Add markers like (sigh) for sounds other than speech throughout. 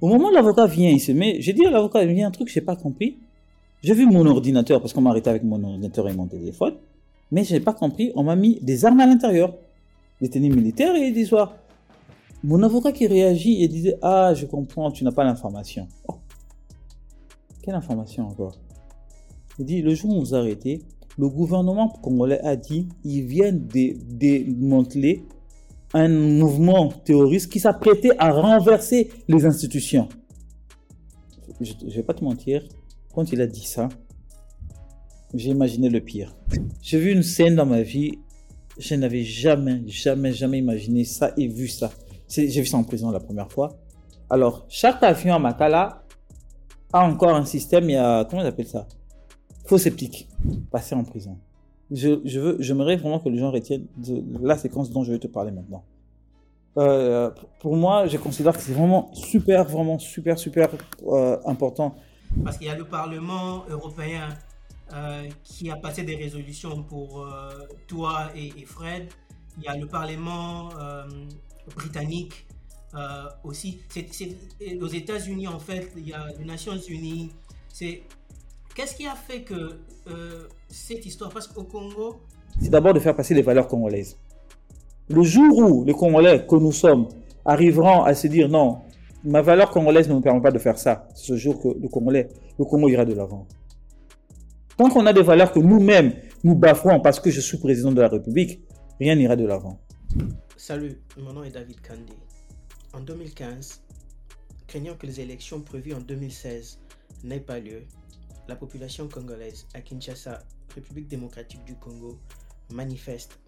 Au moment où l'avocat vient, il se met, j'ai dit à l'avocat, il y a un truc que j'ai pas compris. J'ai vu mon ordinateur, parce qu'on m'a arrêté avec mon ordinateur et mon téléphone, mais j'ai pas compris, on m'a mis des armes à l'intérieur. Des tenues militaires et des soirs. Mon avocat qui réagit et disait, ah, je comprends, tu n'as pas l'information. Oh. Quelle information encore? Il dit, le jour où on vous a arrêté, le gouvernement congolais a dit, ils viennent démanteler un mouvement terroriste qui s'apprêtait à renverser les institutions. Je ne vais pas te mentir, quand il a dit ça, j'ai imaginé le pire. J'ai vu une scène dans ma vie, je n'avais jamais, jamais, jamais imaginé ça et vu ça. J'ai vu ça en prison la première fois. Alors, chaque avion à Makala a encore un système, il y a, comment on appelle ça? Faux sceptique, passer en prison je, je veux, j'aimerais vraiment que les gens retiennent de la séquence dont je vais te parler maintenant. Euh, pour moi, je considère que c'est vraiment super, vraiment super, super euh, important. Parce qu'il y a le Parlement européen euh, qui a passé des résolutions pour toi et, Fred. Il y a le Parlement britannique aussi. Aux États-Unis, en fait, il y a les Nations Unies. C'est Qu'est-ce qui a fait que euh, cette histoire, parce qu'au Congo... C'est d'abord de faire passer les valeurs congolaises. Le jour où les Congolais que nous sommes arriveront à se dire non, ma valeur congolaise ne me permet pas de faire ça, c'est ce jour que le Congolais, le Congo ira de l'avant. Tant qu'on a des valeurs que nous-mêmes nous bafouons parce que je suis président de la République, rien n'ira de l'avant. Salut, mon nom est David Kandé. En 2015, craignant que les élections prévues en 2016 n'aient pas lieu, la population congolaise à Kinshasa, République démocratique du Congo, manifeste.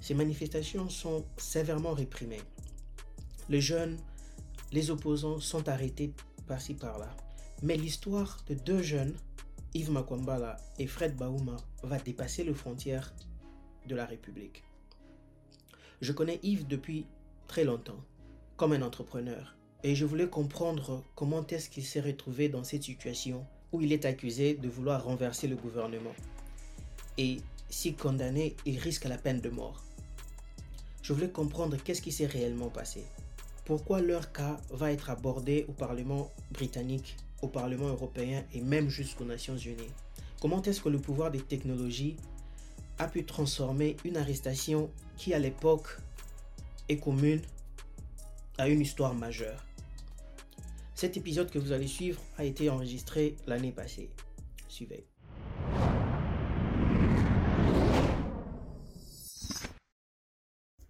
Ces manifestations sont sévèrement réprimées. Les jeunes, les opposants sont arrêtés par-ci par-là. Mais l'histoire de deux jeunes, Yves Makwambala et Fred Baouma, va dépasser les frontières de la République. Je connais Yves depuis très longtemps, comme un entrepreneur, et je voulais comprendre comment est-ce qu'il s'est retrouvé dans cette situation où il est accusé de vouloir renverser le gouvernement. Et si condamné, il risque la peine de mort. Je voulais comprendre qu'est-ce qui s'est réellement passé. Pourquoi leur cas va être abordé au Parlement britannique, au Parlement européen et même jusqu'aux Nations Unies? Comment est-ce que le pouvoir des technologies a pu transformer une arrestation qui à l'époque est commune à une histoire majeure? Cet épisode que vous allez suivre a été enregistré l'année passée. Suivez.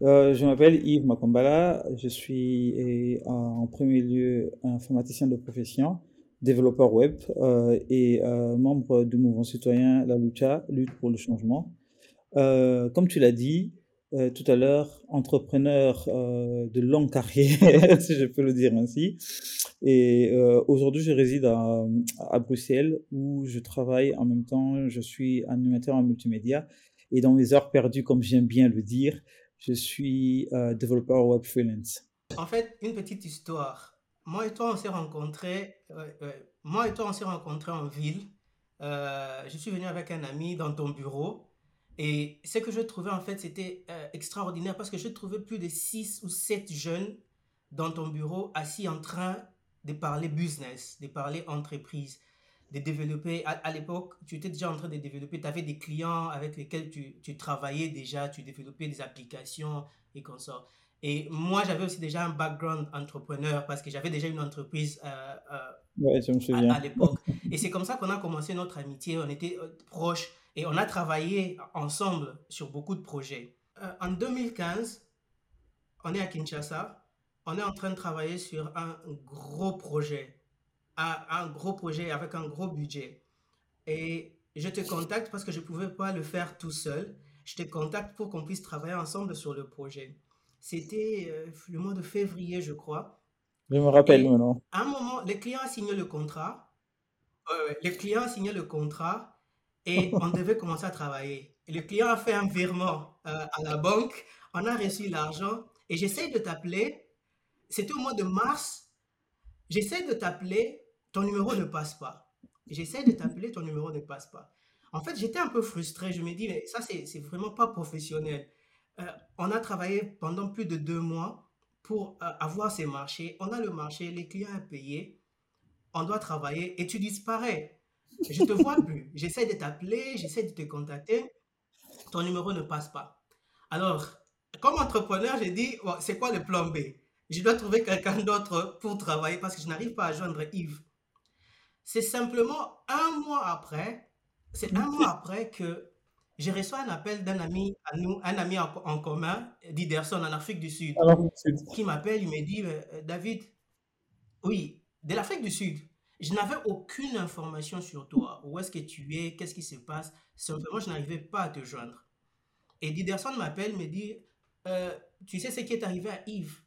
Euh, je m'appelle Yves Makombala, je suis en premier lieu informaticien de profession, développeur web euh, et euh, membre du mouvement citoyen La Lucha, Lutte pour le changement. Euh, comme tu l'as dit euh, tout à l'heure, entrepreneur de longue carrière, (laughs) si je peux le dire ainsi. Et aujourd'hui, je réside à, Bruxelles où je travaille en même temps, je suis animateur en multimédia. Et dans mes heures perdues, comme j'aime bien le dire, je suis euh, développeur web freelance. En fait, une petite histoire. Moi et toi, on s'est rencontrés. Euh, euh, moi et toi, on s'est rencontrés en ville. je suis venu avec un ami dans ton bureau. Et ce que je trouvais, en fait, c'était extraordinaire parce que je trouvais plus de 6 ou 7 jeunes dans ton bureau assis en train de parler business, de parler entreprise de développer, à, à l'époque, tu étais déjà en train de développer, tu avais des clients avec lesquels tu, tu, travaillais déjà, tu développais des applications et comme ça. Et moi, j'avais aussi déjà un background entrepreneur parce que j'avais déjà une entreprise euh, euh, ouais, je me souviens. à, à l'époque. Et c'est comme ça qu'on a commencé notre amitié, on était euh, proches et on a travaillé ensemble sur beaucoup de projets. Euh, en 2015, on est à Kinshasa, on est en train de travailler sur un gros projet un gros projet avec un gros budget. Et je te contacte parce que je ne pouvais pas le faire tout seul. Je te contacte pour qu'on puisse travailler ensemble sur le projet. C'était euh, le mois de février, je crois. Je me rappelle maintenant. À un moment, le client a signé le contrat. Euh, le client a signé le contrat et (laughs) on devait commencer à travailler. Et le client a fait un virement euh, à la banque. On a reçu l'argent et j'essaie de t'appeler. C'était au mois de mars. J'essaie de t'appeler ton numéro ne passe pas. J'essaie de t'appeler, ton numéro ne passe pas. En fait, j'étais un peu frustré. Je me dis, mais ça, c'est vraiment pas professionnel. Euh, on a travaillé pendant plus de deux mois pour euh, avoir ces marchés. On a le marché, les clients à payer, on doit travailler et tu disparais. Je te vois plus. (laughs) J'essaie de t'appeler, j'essaie de te contacter. Ton numéro ne passe pas. Alors, comme entrepreneur, j'ai dit, c'est quoi le plan B? Je dois trouver quelqu'un d'autre pour travailler parce que je n'arrive pas à joindre Yves. C'est simplement un mois après, c'est un mois après que j'ai reçu un appel d'un ami à nous, un ami en, commun, d'Iderson en Afrique du Sud, qui m'appelle, il me dit, euh, David, oui, de l'Afrique du Sud. Je n'avais aucune information sur toi. Où est-ce que tu es? Qu'est-ce qui se passe? Simplement, je n'arrivais pas à te joindre. Et Diderson m'appelle, me dit, euh, tu sais ce qui est arrivé à Yves?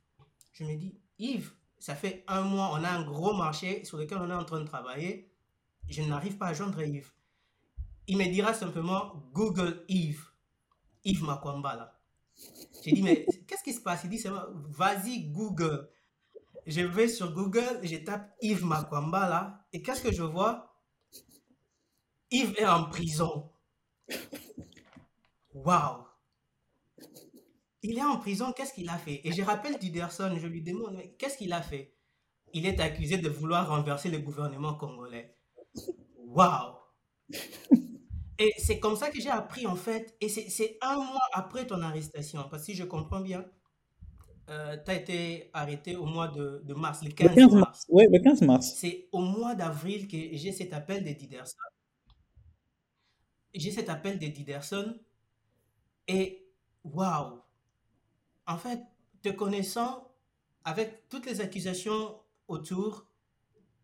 Je me dis, Yves, ça fait un mois, on a un gros marché sur lequel on est en train de travailler. Je n'arrive pas à joindre Yves. Il me dira simplement Google Yves. Yves Makwambala. J'ai dit, mais qu'est-ce qui se passe? Il dit, vas-y Google. Je vais sur Google, je tape Yves Makwambala. Et qu'est-ce que je vois? Yves est en prison. Waouh il est en prison, qu'est-ce qu'il a fait? Et je rappelle Diderson, je lui demande, qu'est-ce qu'il a fait? Il est accusé de vouloir renverser le gouvernement congolais. Waouh Et c'est comme ça que j'ai appris, en fait, et c'est un mois après ton arrestation, parce que si je comprends bien, euh, tu as été arrêté au mois de, mars, le 15, mars. Oui, le 15 mars. C'est au mois d'avril que j'ai cet appel de Diderson. J'ai cet appel de Diderson, et waouh en fait, te connaissant, avec toutes les accusations autour,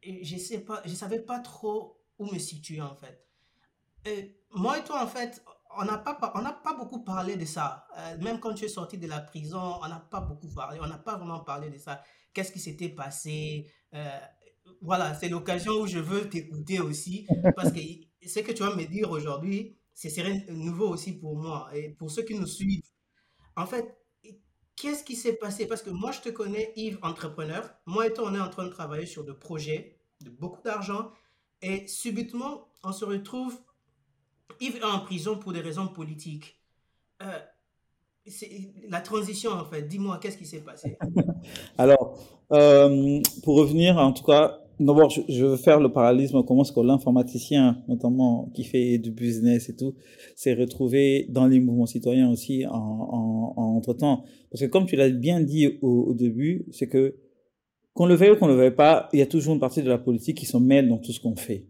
je ne pas, je savais pas trop où me situer en fait. Moi et toi en fait, on n'a pas, on n'a pas beaucoup parlé de ça. Euh, même quand tu es sorti de la prison, on n'a pas beaucoup parlé. On n'a pas vraiment parlé de ça. Qu'est-ce qui s'était passé? Euh, Voilà, c'est l'occasion où je veux t'écouter aussi parce que (laughs) ce que tu vas me dire aujourd'hui, ce serait nouveau aussi pour moi et pour ceux qui nous suivent. En fait, Qu'est-ce qui s'est passé? Parce que moi, je te connais, Yves, entrepreneur. Moi et toi, on est en train de travailler sur des projets, de beaucoup d'argent. Et subitement, on se retrouve, Yves est en prison pour des raisons politiques. Euh, la transition, en fait. Dis-moi, qu'est-ce qui s'est passé? (laughs) Alors, euh, pour revenir, en tout cas, D'abord, je, veux faire le parallélisme comment est-ce que l'informaticien, notamment qui fait du business et tout, s'est retrouvé dans les mouvements citoyens aussi en, en, en entre-temps. Parce que comme tu l'as bien dit au, au début, c'est que qu'on le veuille ou qu'on le veuille pas, il y a toujours une partie de la politique qui se mêle dans tout ce qu'on fait.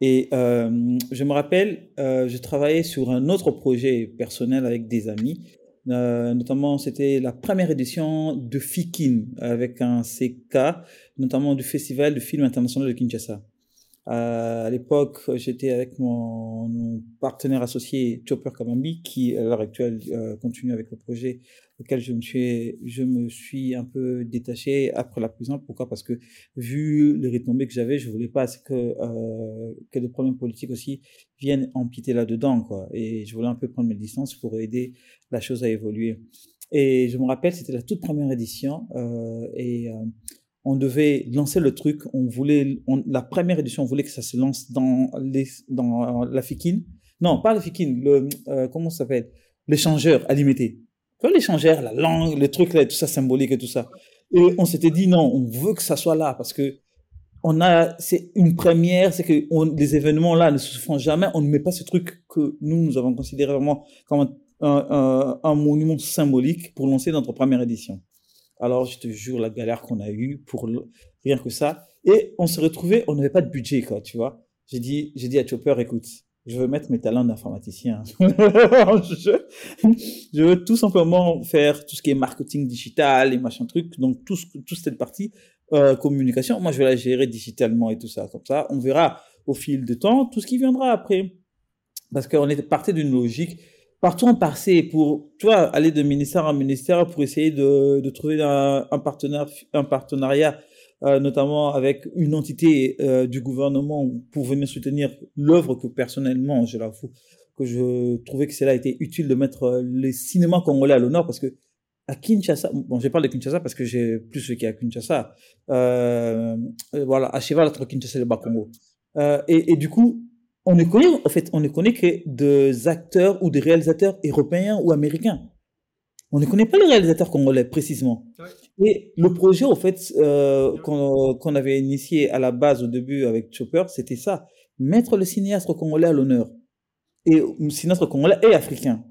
Et euh, je me rappelle, euh, je travaillais sur un autre projet personnel avec des amis euh, notamment, c'était la première édition de FIKIN avec un CK, notamment du Festival du film international de Kinshasa. Euh, à l'époque, j'étais avec mon, partenaire associé Chopper Kamambi, qui à l'heure actuelle euh, continue avec le projet auquel je me suis, je me suis un peu détaché après la prison. Pourquoi? Parce que vu les retombées que j'avais, je voulais pas que euh, que des problèmes politiques aussi viennent empiéter là-dedans, quoi. Et je voulais un peu prendre mes distances pour aider la chose à évoluer. Et je me rappelle, c'était la toute première édition euh, et euh, on devait lancer le truc. On voulait, la première édition, on voulait que ça se lance dans les, dans la FIKIN. Non, pas la FIKIN, le, euh, comment ça s'appelle? L'échangeur à limiter les l'échangeur, la langue, le truc là, tout ça symbolique et tout ça. Et on s'était dit non, on veut que ça soit là parce que on a, c'est une première, c'est que les événements là ne se font jamais. On ne met pas ce truc que nous nous avons considéré vraiment comme un monument symbolique pour lancer notre première édition. Alors je te jure la galère qu'on a eue pour rien que ça. Et on se retrouvait, on n'avait pas de budget quoi, tu vois. J'ai dit, j'ai dit à Chopper, écoute, je veux mettre mes talents d'informaticien (laughs) je, je veux tout simplement faire tout ce qui est marketing digital et machin truc. Donc, tout, tout cette partie euh, communication, moi, je vais la gérer digitalement et tout ça. Comme ça, on verra au fil du temps tout ce qui viendra après. Parce qu'on était parti d'une logique. Partout on passait pour, tu aller de ministère en ministère pour essayer de, trouver un partenariat euh, notamment avec une entité euh, du gouvernement pour venir soutenir l'œuvre que personnellement, je l'avoue, que je trouvais que cela était utile de mettre euh, les cinémas congolais à l'honneur parce que à Kinshasa, bon, je parle de Kinshasa parce que j'ai plus a à Kinshasa, euh, voilà, à cheval entre Kinshasa et le Bas-Congo. Euh, et, et, du coup, on ne connaît, en fait, on ne connaît que des acteurs ou des réalisateurs européens ou américains. On ne connaît pas les réalisateurs congolais précisément. Et le projet, au fait, euh, qu'on avait initié à la base au début avec Chopper, c'était ça mettre le cinéaste congolais à l'honneur. Et le cinéaste congolais et africain.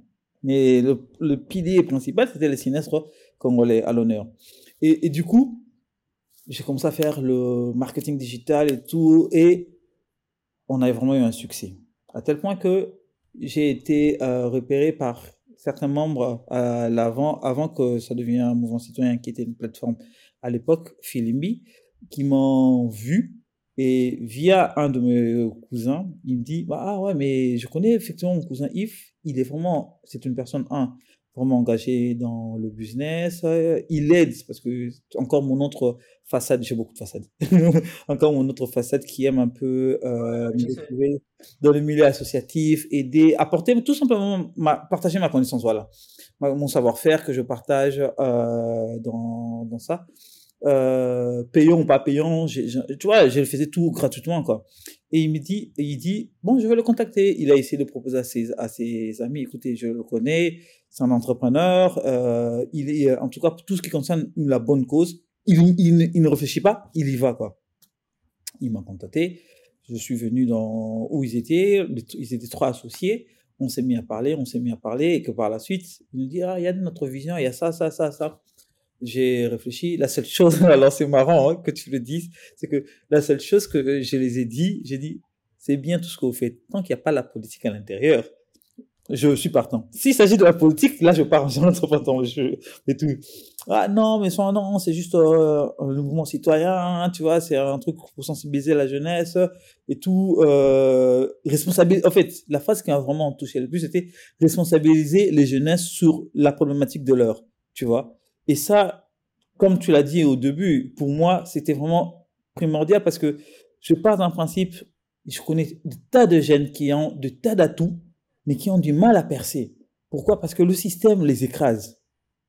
Mais le, pilier principal, c'était le cinéaste congolais à l'honneur. Et, et, du coup, j'ai commencé à faire le marketing digital et tout, et on a vraiment eu un succès. À tel point que j'ai été euh, repéré par certains membres avant que ça devienne un mouvement citoyen qui était une plateforme à l'époque, Filimbi, qui m'ont vu et via un de mes cousins, il me dit bah, Ah ouais, mais je connais effectivement mon cousin Yves, il est vraiment, c'est une personne, un, vraiment engagé dans le business. Euh, il aide, parce que encore mon autre façade, j'ai beaucoup de façades, (laughs) encore mon autre façade qui aime un peu euh, me dans le milieu associatif, aider, apporter tout simplement, ma, partager ma connaissance, voilà, mon savoir-faire que je partage euh, dans, dans ça euh, payant ou pas payant, tu vois, je le faisais tout gratuitement, quoi. Et il me dit, et il dit, bon, je vais le contacter. Il a essayé de proposer à ses, à ses amis, écoutez, je le connais, c'est un entrepreneur, euh, il est, en tout cas, tout ce qui concerne la bonne cause, il, il, il ne réfléchit pas, il y va, quoi. Il m'a contacté, je suis venu dans où ils étaient, ils étaient trois associés, on s'est mis à parler, on s'est mis à parler, et que par la suite, il nous dit, ah, il y a notre vision, il y a ça, ça, ça, ça j'ai réfléchi. La seule chose, (laughs) alors c'est marrant hein, que tu le dises, c'est que la seule chose que je les ai dit, j'ai dit, c'est bien tout ce que vous faites. Tant qu'il n'y a pas la politique à l'intérieur, je suis partant. S'il s'agit de la politique, là, je pars, j'en suis partant. Je, et tout. Ah non, mais non, c'est juste euh, le mouvement citoyen, hein, tu vois, c'est un truc pour sensibiliser la jeunesse et tout. Euh, responsabiliser. En fait, la phase qui m'a vraiment touché le plus, c'était responsabiliser les jeunesses sur la problématique de l'heure, tu vois. Et ça, comme tu l'as dit au début, pour moi, c'était vraiment primordial parce que je pars d'un principe, je connais des tas de jeunes qui ont de tas d'atouts, mais qui ont du mal à percer. Pourquoi? Parce que le système les écrase.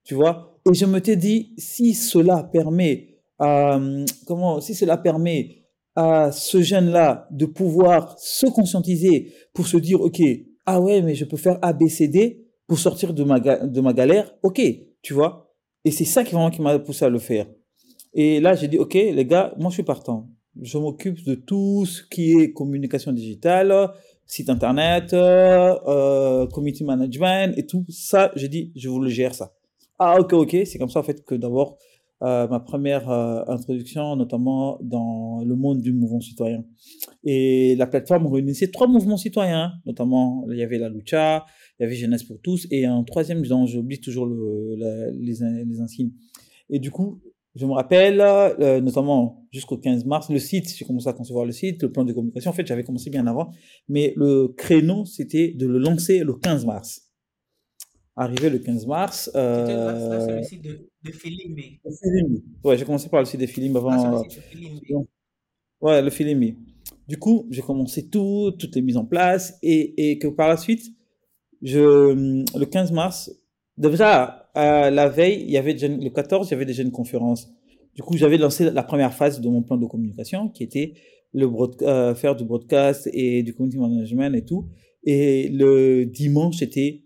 Tu vois? Et je me t'ai dit, si cela permet, euh, comment, si cela permet à ce jeune-là de pouvoir se conscientiser pour se dire, OK, ah ouais, mais je peux faire ABCD pour sortir de ma, de ma galère, OK, tu vois? Et c'est ça qui, vraiment qui m'a poussé à le faire. Et là, j'ai dit, OK, les gars, moi, je suis partant. Je m'occupe de tout ce qui est communication digitale, site internet, euh, community management et tout ça. J'ai dit, je vous le gère ça. Ah, ok, ok. C'est comme ça, en fait, que d'abord, euh, ma première euh, introduction, notamment dans le monde du mouvement citoyen. Et la plateforme réunissait trois mouvements citoyens, notamment il y avait la Lucha, il y avait Jeunesse pour tous, et un troisième dont j'oublie toujours le, les, les insignes. Et du coup, je me rappelle, euh, notamment jusqu'au 15 mars, le site, j'ai commencé à concevoir le site, le plan de communication, en fait, j'avais commencé bien avant, mais le créneau, c'était de le lancer le 15 mars. Arrivé le 15 mars. Euh, c'est le site de, de Filimbi. Ouais, j'ai commencé par le site de Filimbi avant. Ah, le ouais, le Filimbi. Du coup, j'ai commencé tout, tout est mis en place, et, et que par la suite, je, le 15 mars, déjà, la veille, il y avait le 14, il y avait déjà une conférence. Du coup, j'avais lancé la première phase de mon plan de communication, qui était le euh, faire du broadcast et du community management et tout. Et le dimanche, c'était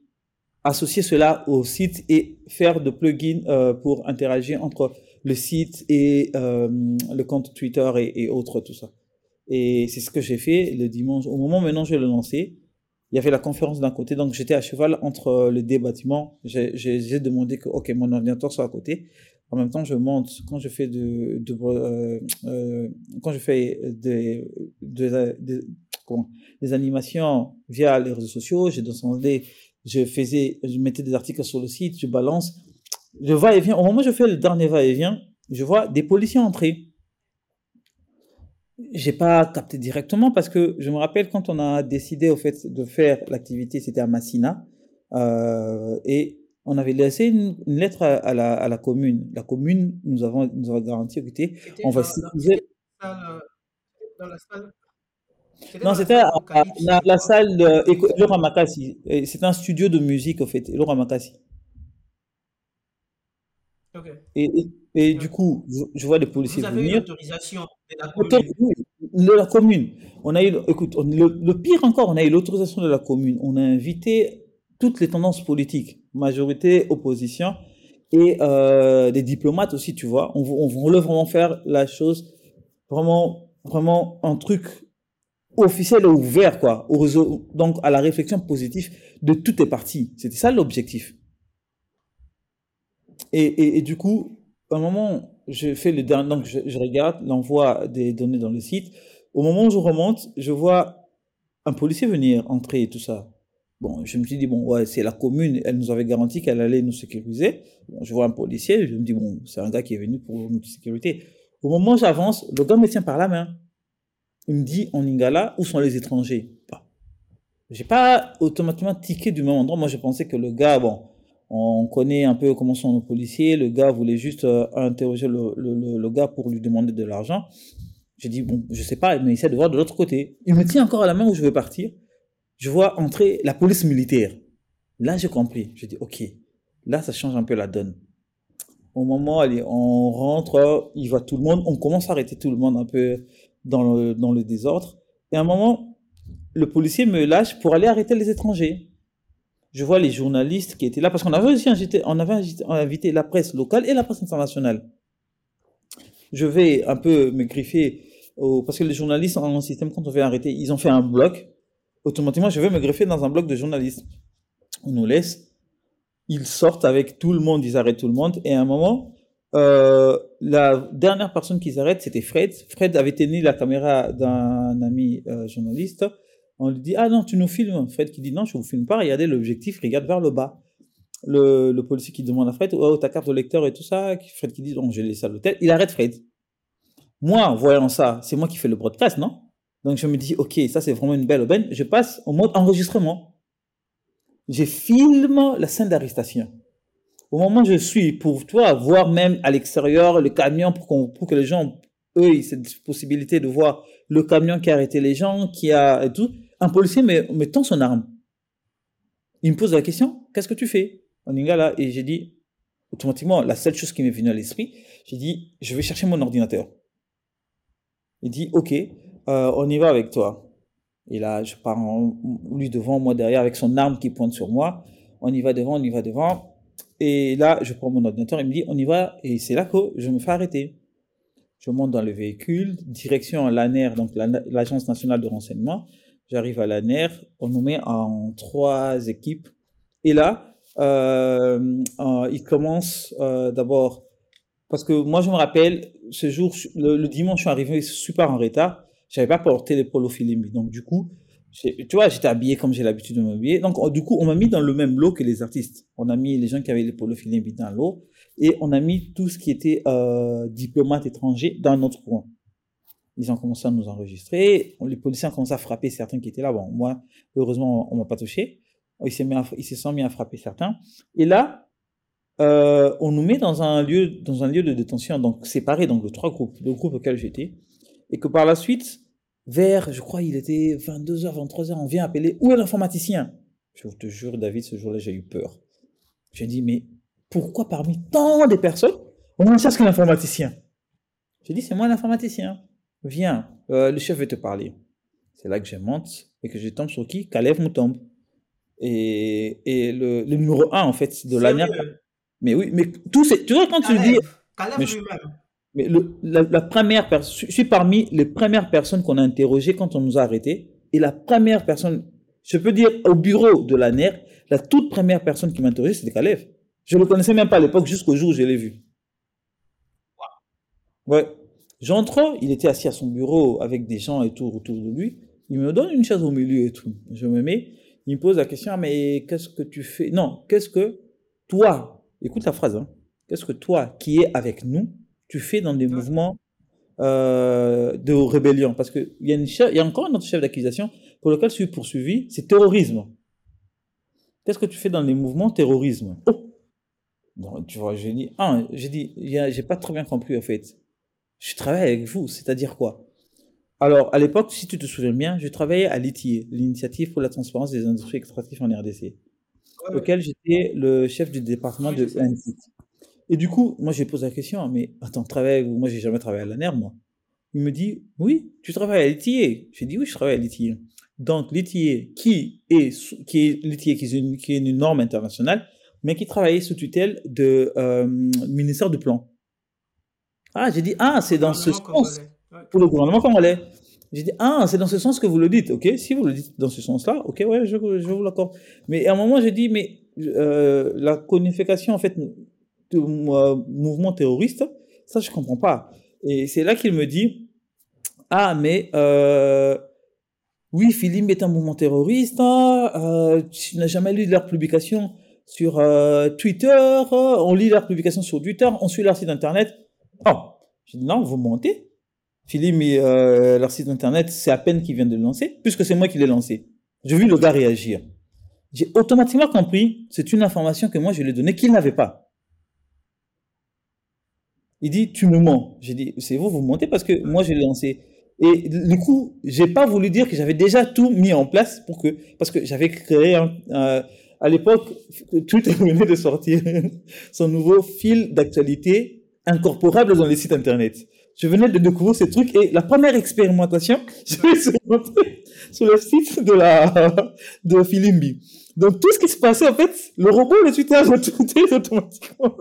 associer cela au site et faire de plugins euh, pour interagir entre le site et euh, le compte Twitter et, et autres, tout ça. Et c'est ce que j'ai fait le dimanche. Au moment maintenant, je vais le lancer il y avait la conférence d'un côté, donc j'étais à cheval entre euh, les deux bâtiments. J'ai demandé que, ok, mon ordinateur soit à côté. En même temps, je monte quand je fais de, de euh, euh, quand je fais des, des, des, animations via les réseaux sociaux, j'ai demandé, je faisais, je mettais des articles sur le site, je balance, je va et viens. Au moment où je fais le dernier va et vient, je vois des policiers entrer j'ai pas capté directement parce que je me rappelle quand on a décidé au fait de faire l'activité, c'était à Massina, euh, et on avait laissé une, lettre à, la, à, la, commune. La commune nous avons nous a garanti, écoutez, on va sécuriser. Dans la salle. Non, c'était à, la, salle de Laura Makassi. C'était un studio de musique, au fait, Laura Makassi. Et, et, du coup, je, vois les policiers Vous avez venir. l'autorisation de la commune. De la commune. On a eu, écoute, le, pire encore, on a eu l'autorisation de la commune. On a invité toutes les tendances politiques. majorité opposition et euh, des diplomates aussi, tu vois. On, on voulait vraiment faire la chose vraiment, vraiment un truc officiel et ouvert, quoi, donc à la réflexion positive de toutes les parties. C'était ça l'objectif. Et, et, et, du coup, un moment, je fais le dernier, donc je, je regarde l'envoi des données dans le site. Au moment où je remonte, je vois un policier venir entrer et tout ça. Bon, je me suis dit, bon, ouais, c'est la commune, elle nous avait garanti qu'elle allait nous sécuriser. Bon, je vois un policier, je me dis, bon, c'est un gars qui est venu pour notre sécurité. Au moment où j'avance, le gars me tient par la main. Il me dit, en Lingala, où sont les étrangers? Bah, J'ai pas automatiquement tiqué du même endroit. Moi, je pensais que le gars, bon, on connaît un peu comment sont nos policiers. Le gars voulait juste euh, interroger le, le, le, gars pour lui demander de l'argent. J'ai dit, bon, je sais pas, mais essaie de voir de l'autre côté. Il me tient encore à la main où je veux partir. Je vois entrer la police militaire. Là, j'ai compris. J'ai dit, OK, là, ça change un peu la donne. Au moment, allez, on rentre, il va tout le monde, on commence à arrêter tout le monde un peu dans le, dans le désordre. Et à un moment, le policier me lâche pour aller arrêter les étrangers je vois les journalistes qui étaient là, parce qu'on avait aussi invité, on avait invité la presse locale et la presse internationale. Je vais un peu me griffer, parce que les journalistes en système, quand on fait arrêter, ils ont fait un bloc. Automatiquement, je vais me greffer dans un bloc de journalistes. On nous laisse. Ils sortent avec tout le monde, ils arrêtent tout le monde. Et à un moment, euh, la dernière personne qu'ils arrêtent, c'était Fred. Fred avait tenu la caméra d'un ami euh, journaliste on lui dit, ah non, tu nous filmes. Fred qui dit, non, je vous filme pas, regardez l'objectif, regarde vers le bas. Le, le, policier qui demande à Fred, oh, ta carte de lecteur et tout ça. Fred qui dit, donc j'ai laissé à l'hôtel. Il arrête Fred. Moi, voyant ça, c'est moi qui fais le broadcast, non? Donc je me dis, ok, ça c'est vraiment une belle aubaine. Je passe au mode enregistrement. Je filme la scène d'arrestation. Au moment où je suis, pour toi, voir même à l'extérieur le camion pour, pour que les gens, eux, aient cette possibilité de voir le camion qui a arrêté les gens, qui a et tout un policier me, me tend son arme. Il me pose la question, qu'est-ce que tu fais? En là, et j'ai dit, automatiquement, la seule chose qui m'est venue à l'esprit, j'ai dit, je vais chercher mon ordinateur. Il dit, ok, euh, on y va avec toi. Et là, je pars en, lui devant, moi derrière, avec son arme qui pointe sur moi. On y va devant, on y va devant. Et là, je prends mon ordinateur, il me dit, on y va. Et c'est là que je me fais arrêter. Je monte dans le véhicule, direction l'ANER, donc l'Agence nationale de renseignement. J'arrive à la NER, on nous met en trois équipes. Et là, euh, euh, il commence euh, d'abord, parce que moi je me rappelle, ce jour, le, dimanche, je suis arrivé super en retard, j'avais pas porté les polos. Donc du coup, tu vois, j'étais habillé comme j'ai l'habitude de m'habiller. Donc du coup, on m'a mis dans le même lot que les artistes. On a mis les gens qui avaient les polos dans l'eau et on a mis tout ce qui était euh, diplomate étranger dans notre coin. Ils ont commencé à nous enregistrer. Les policiers ont commencé à frapper certains qui étaient là. Bon, moi, heureusement, on m'a pas touché. Ils se sont mis à frapper certains. Et là, euh, on nous met dans un lieu, dans un lieu de détention, donc séparé, donc de trois groupes, le groupe auquel j'étais, et que par la suite, vers, je crois, il était 22h, 23h, on vient appeler où est l'informaticien? Je te jure, David, ce jour-là, j'ai eu peur. J'ai dit, mais pourquoi parmi tant de personnes, on cherche qu'un informaticien J'ai dit, c'est moi l'informaticien viens, euh, le chef veut te parler. C'est là que je monte et que je tombe sur qui? Kalev Moutombe. Et, et le, le, numéro 1, en fait, de l'année. Mais oui, mais tout c'est. Tu vois, quand tu dis. mais, mais le, la, la, première personne. Je suis parmi les premières personnes qu'on a interrogées quand on nous a arrêtés. Et la première personne, je peux dire au bureau de la NER, la toute première personne qui m'a interrogé, c'était Kalev. Je ne le connaissais même pas à l'époque, jusqu'au jour où je l'ai vu. Ouais. J'entre, il était assis à son bureau avec des gens et tout autour de lui. Il me donne une chaise au milieu et tout. Je me mets, il me pose la question, mais qu'est-ce que tu fais? Non, qu'est-ce que toi, écoute la phrase, hein, qu'est-ce que toi qui es avec nous, tu fais dans des mouvements euh, de rébellion? Parce qu'il y, a il y a encore un autre chef d'accusation pour lequel je suis poursuivi, c'est terrorisme. Qu'est-ce que tu fais dans les mouvements terrorisme? Oh. Bon, tu vois, j'ai dit, ah, j'ai dit, j'ai pas très bien compris en fait je travaille avec vous, c'est-à-dire quoi? Alors, à l'époque, si tu te souviens bien, je travaillais à l'ITIE, l'initiative pour la transparence des industries extractives en RDC, auquel j'étais le chef du département de NCIT. Et du coup, moi, j'ai posé la question, mais attends, travaille avec vous? Moi, j'ai jamais travaillé à la NER, moi. Il me dit, oui, tu travailles à l'ITIE. J'ai dit, oui, je travaille à l'ITIE. Donc, l'ITIE, qui est, qui est l'ITIE, qui est une, qui est une norme internationale mais qui travaillait sous tutelle de euh, ministère du Plan. Ah, j'ai dit, ah, c'est dans ce sens, pour le gouvernement congolais. J'ai dit, ah, c'est dans ce sens que vous le dites. Ok, si vous le dites dans ce sens-là, ok, ouais, je, je vous l'accorde. Mais à un moment, j'ai dit, mais euh, la conification, en fait, de mouvement terroriste, ça, je comprends pas. Et c'est là qu'il me dit, ah, mais euh, oui, Philippe est un mouvement terroriste. Hein, euh, tu n'as jamais lu leur publication sur euh, Twitter. On lit leurs publications sur Twitter. On suit leur site internet. Oh, je dis non, vous mentez. Philippe, euh, leur site internet, c'est à peine qu'il vient de le lancer, puisque c'est moi qui l'ai lancé. J'ai vu le gars réagir. J'ai automatiquement compris, c'est une information que moi je lui ai donnée qu'il n'avait pas. Il dit, tu me mens. J'ai dit, c'est vous, vous mentez parce que moi je l'ai lancé. Et du coup, j'ai pas voulu dire que j'avais déjà tout mis en place pour que, parce que j'avais créé euh, à l'époque, Twitter venait de sortir (laughs) son nouveau fil d'actualité incorporable dans les sites internet je venais de découvrir ce truc et la première expérimentation, (laughs) je vais se montrer sur le site de la, (laughs) de Filimbi. Donc, tout ce qui se passait, en fait, le robot, le Twitter, (laughs) je automatiquement.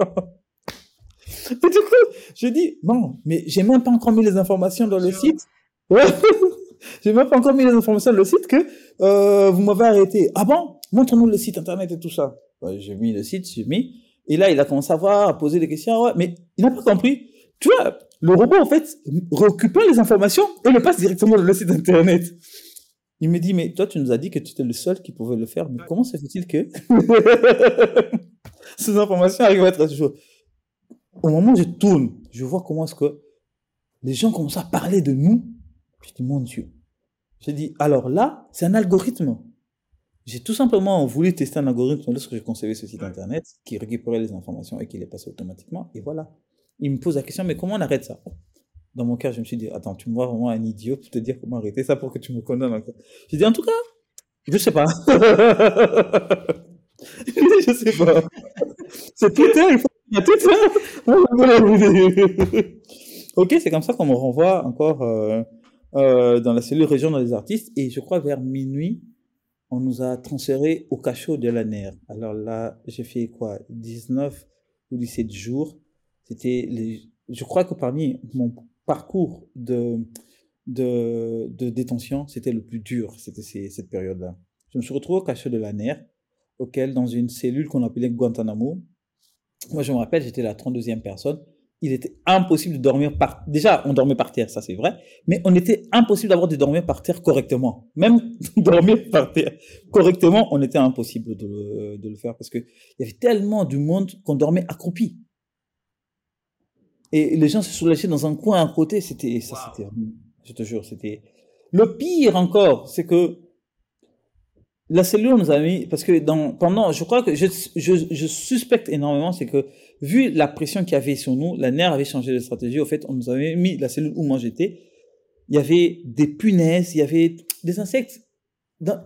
Et du coup, je dis, bon, mais j'ai même pas encore mis les informations dans le site. Ouais. j'ai même pas encore mis les informations dans le site que, euh, vous m'avez arrêté. Ah bon? Montre-nous le site internet et tout ça. Ouais, j'ai mis le site, j'ai mis. Et là, il a commencé à voir, à poser des questions, ouais, mais il n'a pas compris. Tu vois, le robot, en fait, récupère les informations et le passe directement dans le site internet. Il me dit, mais toi, tu nous as dit que tu étais le seul qui pouvait le faire, mais comment se fait-il que (laughs) ces informations arrivent à être toujours Au moment où je tourne, je vois comment est-ce que les gens commencent à parler de nous. Je dis, mon Dieu. Je dis, alors là, c'est un algorithme. J'ai tout simplement voulu tester un algorithme lorsque j'ai conçu ce site internet qui récupérait les informations et qui les passait automatiquement. Et voilà il me pose la question, mais comment on arrête ça? Dans mon cœur, je me suis dit, attends, tu me vois vraiment un idiot pour te dire comment arrêter ça pour que tu me condamnes encore. J'ai dit, en tout cas, je sais pas. (laughs) je sais pas. C'est Twitter, il faut Twitter. (laughs) ok, c'est comme ça qu'on me renvoie encore euh, euh, dans la cellule régionale des artistes. Et je crois vers minuit, on nous a transféré au cachot de la NER. Alors là, j'ai fait quoi 19 ou 17 jours c'était les, je crois que parmi mon parcours de, de, de détention, c'était le plus dur, c'était cette période-là. Je me suis retrouvé au cachot de la NER, auquel, dans une cellule qu'on appelait Guantanamo, moi je me rappelle, j'étais la 32e personne, il était impossible de dormir par, déjà, on dormait par terre, ça c'est vrai, mais on était impossible d'avoir de dormir par terre correctement. Même (laughs) dormir par terre correctement, on était impossible de le, de le faire parce que il y avait tellement du monde qu'on dormait accroupi. Et les gens se soulageaient dans un coin à côté. C'était, ça, c'était, je te jure, c'était. Le pire encore, c'est que la cellule nous a mis, parce que dans, pendant, je crois que je, je, je suspecte énormément, c'est que vu la pression qu'il y avait sur nous, la NER avait changé de stratégie. Au fait, on nous avait mis la cellule où moi j'étais. Il y avait des punaises, il y avait des insectes. Dans,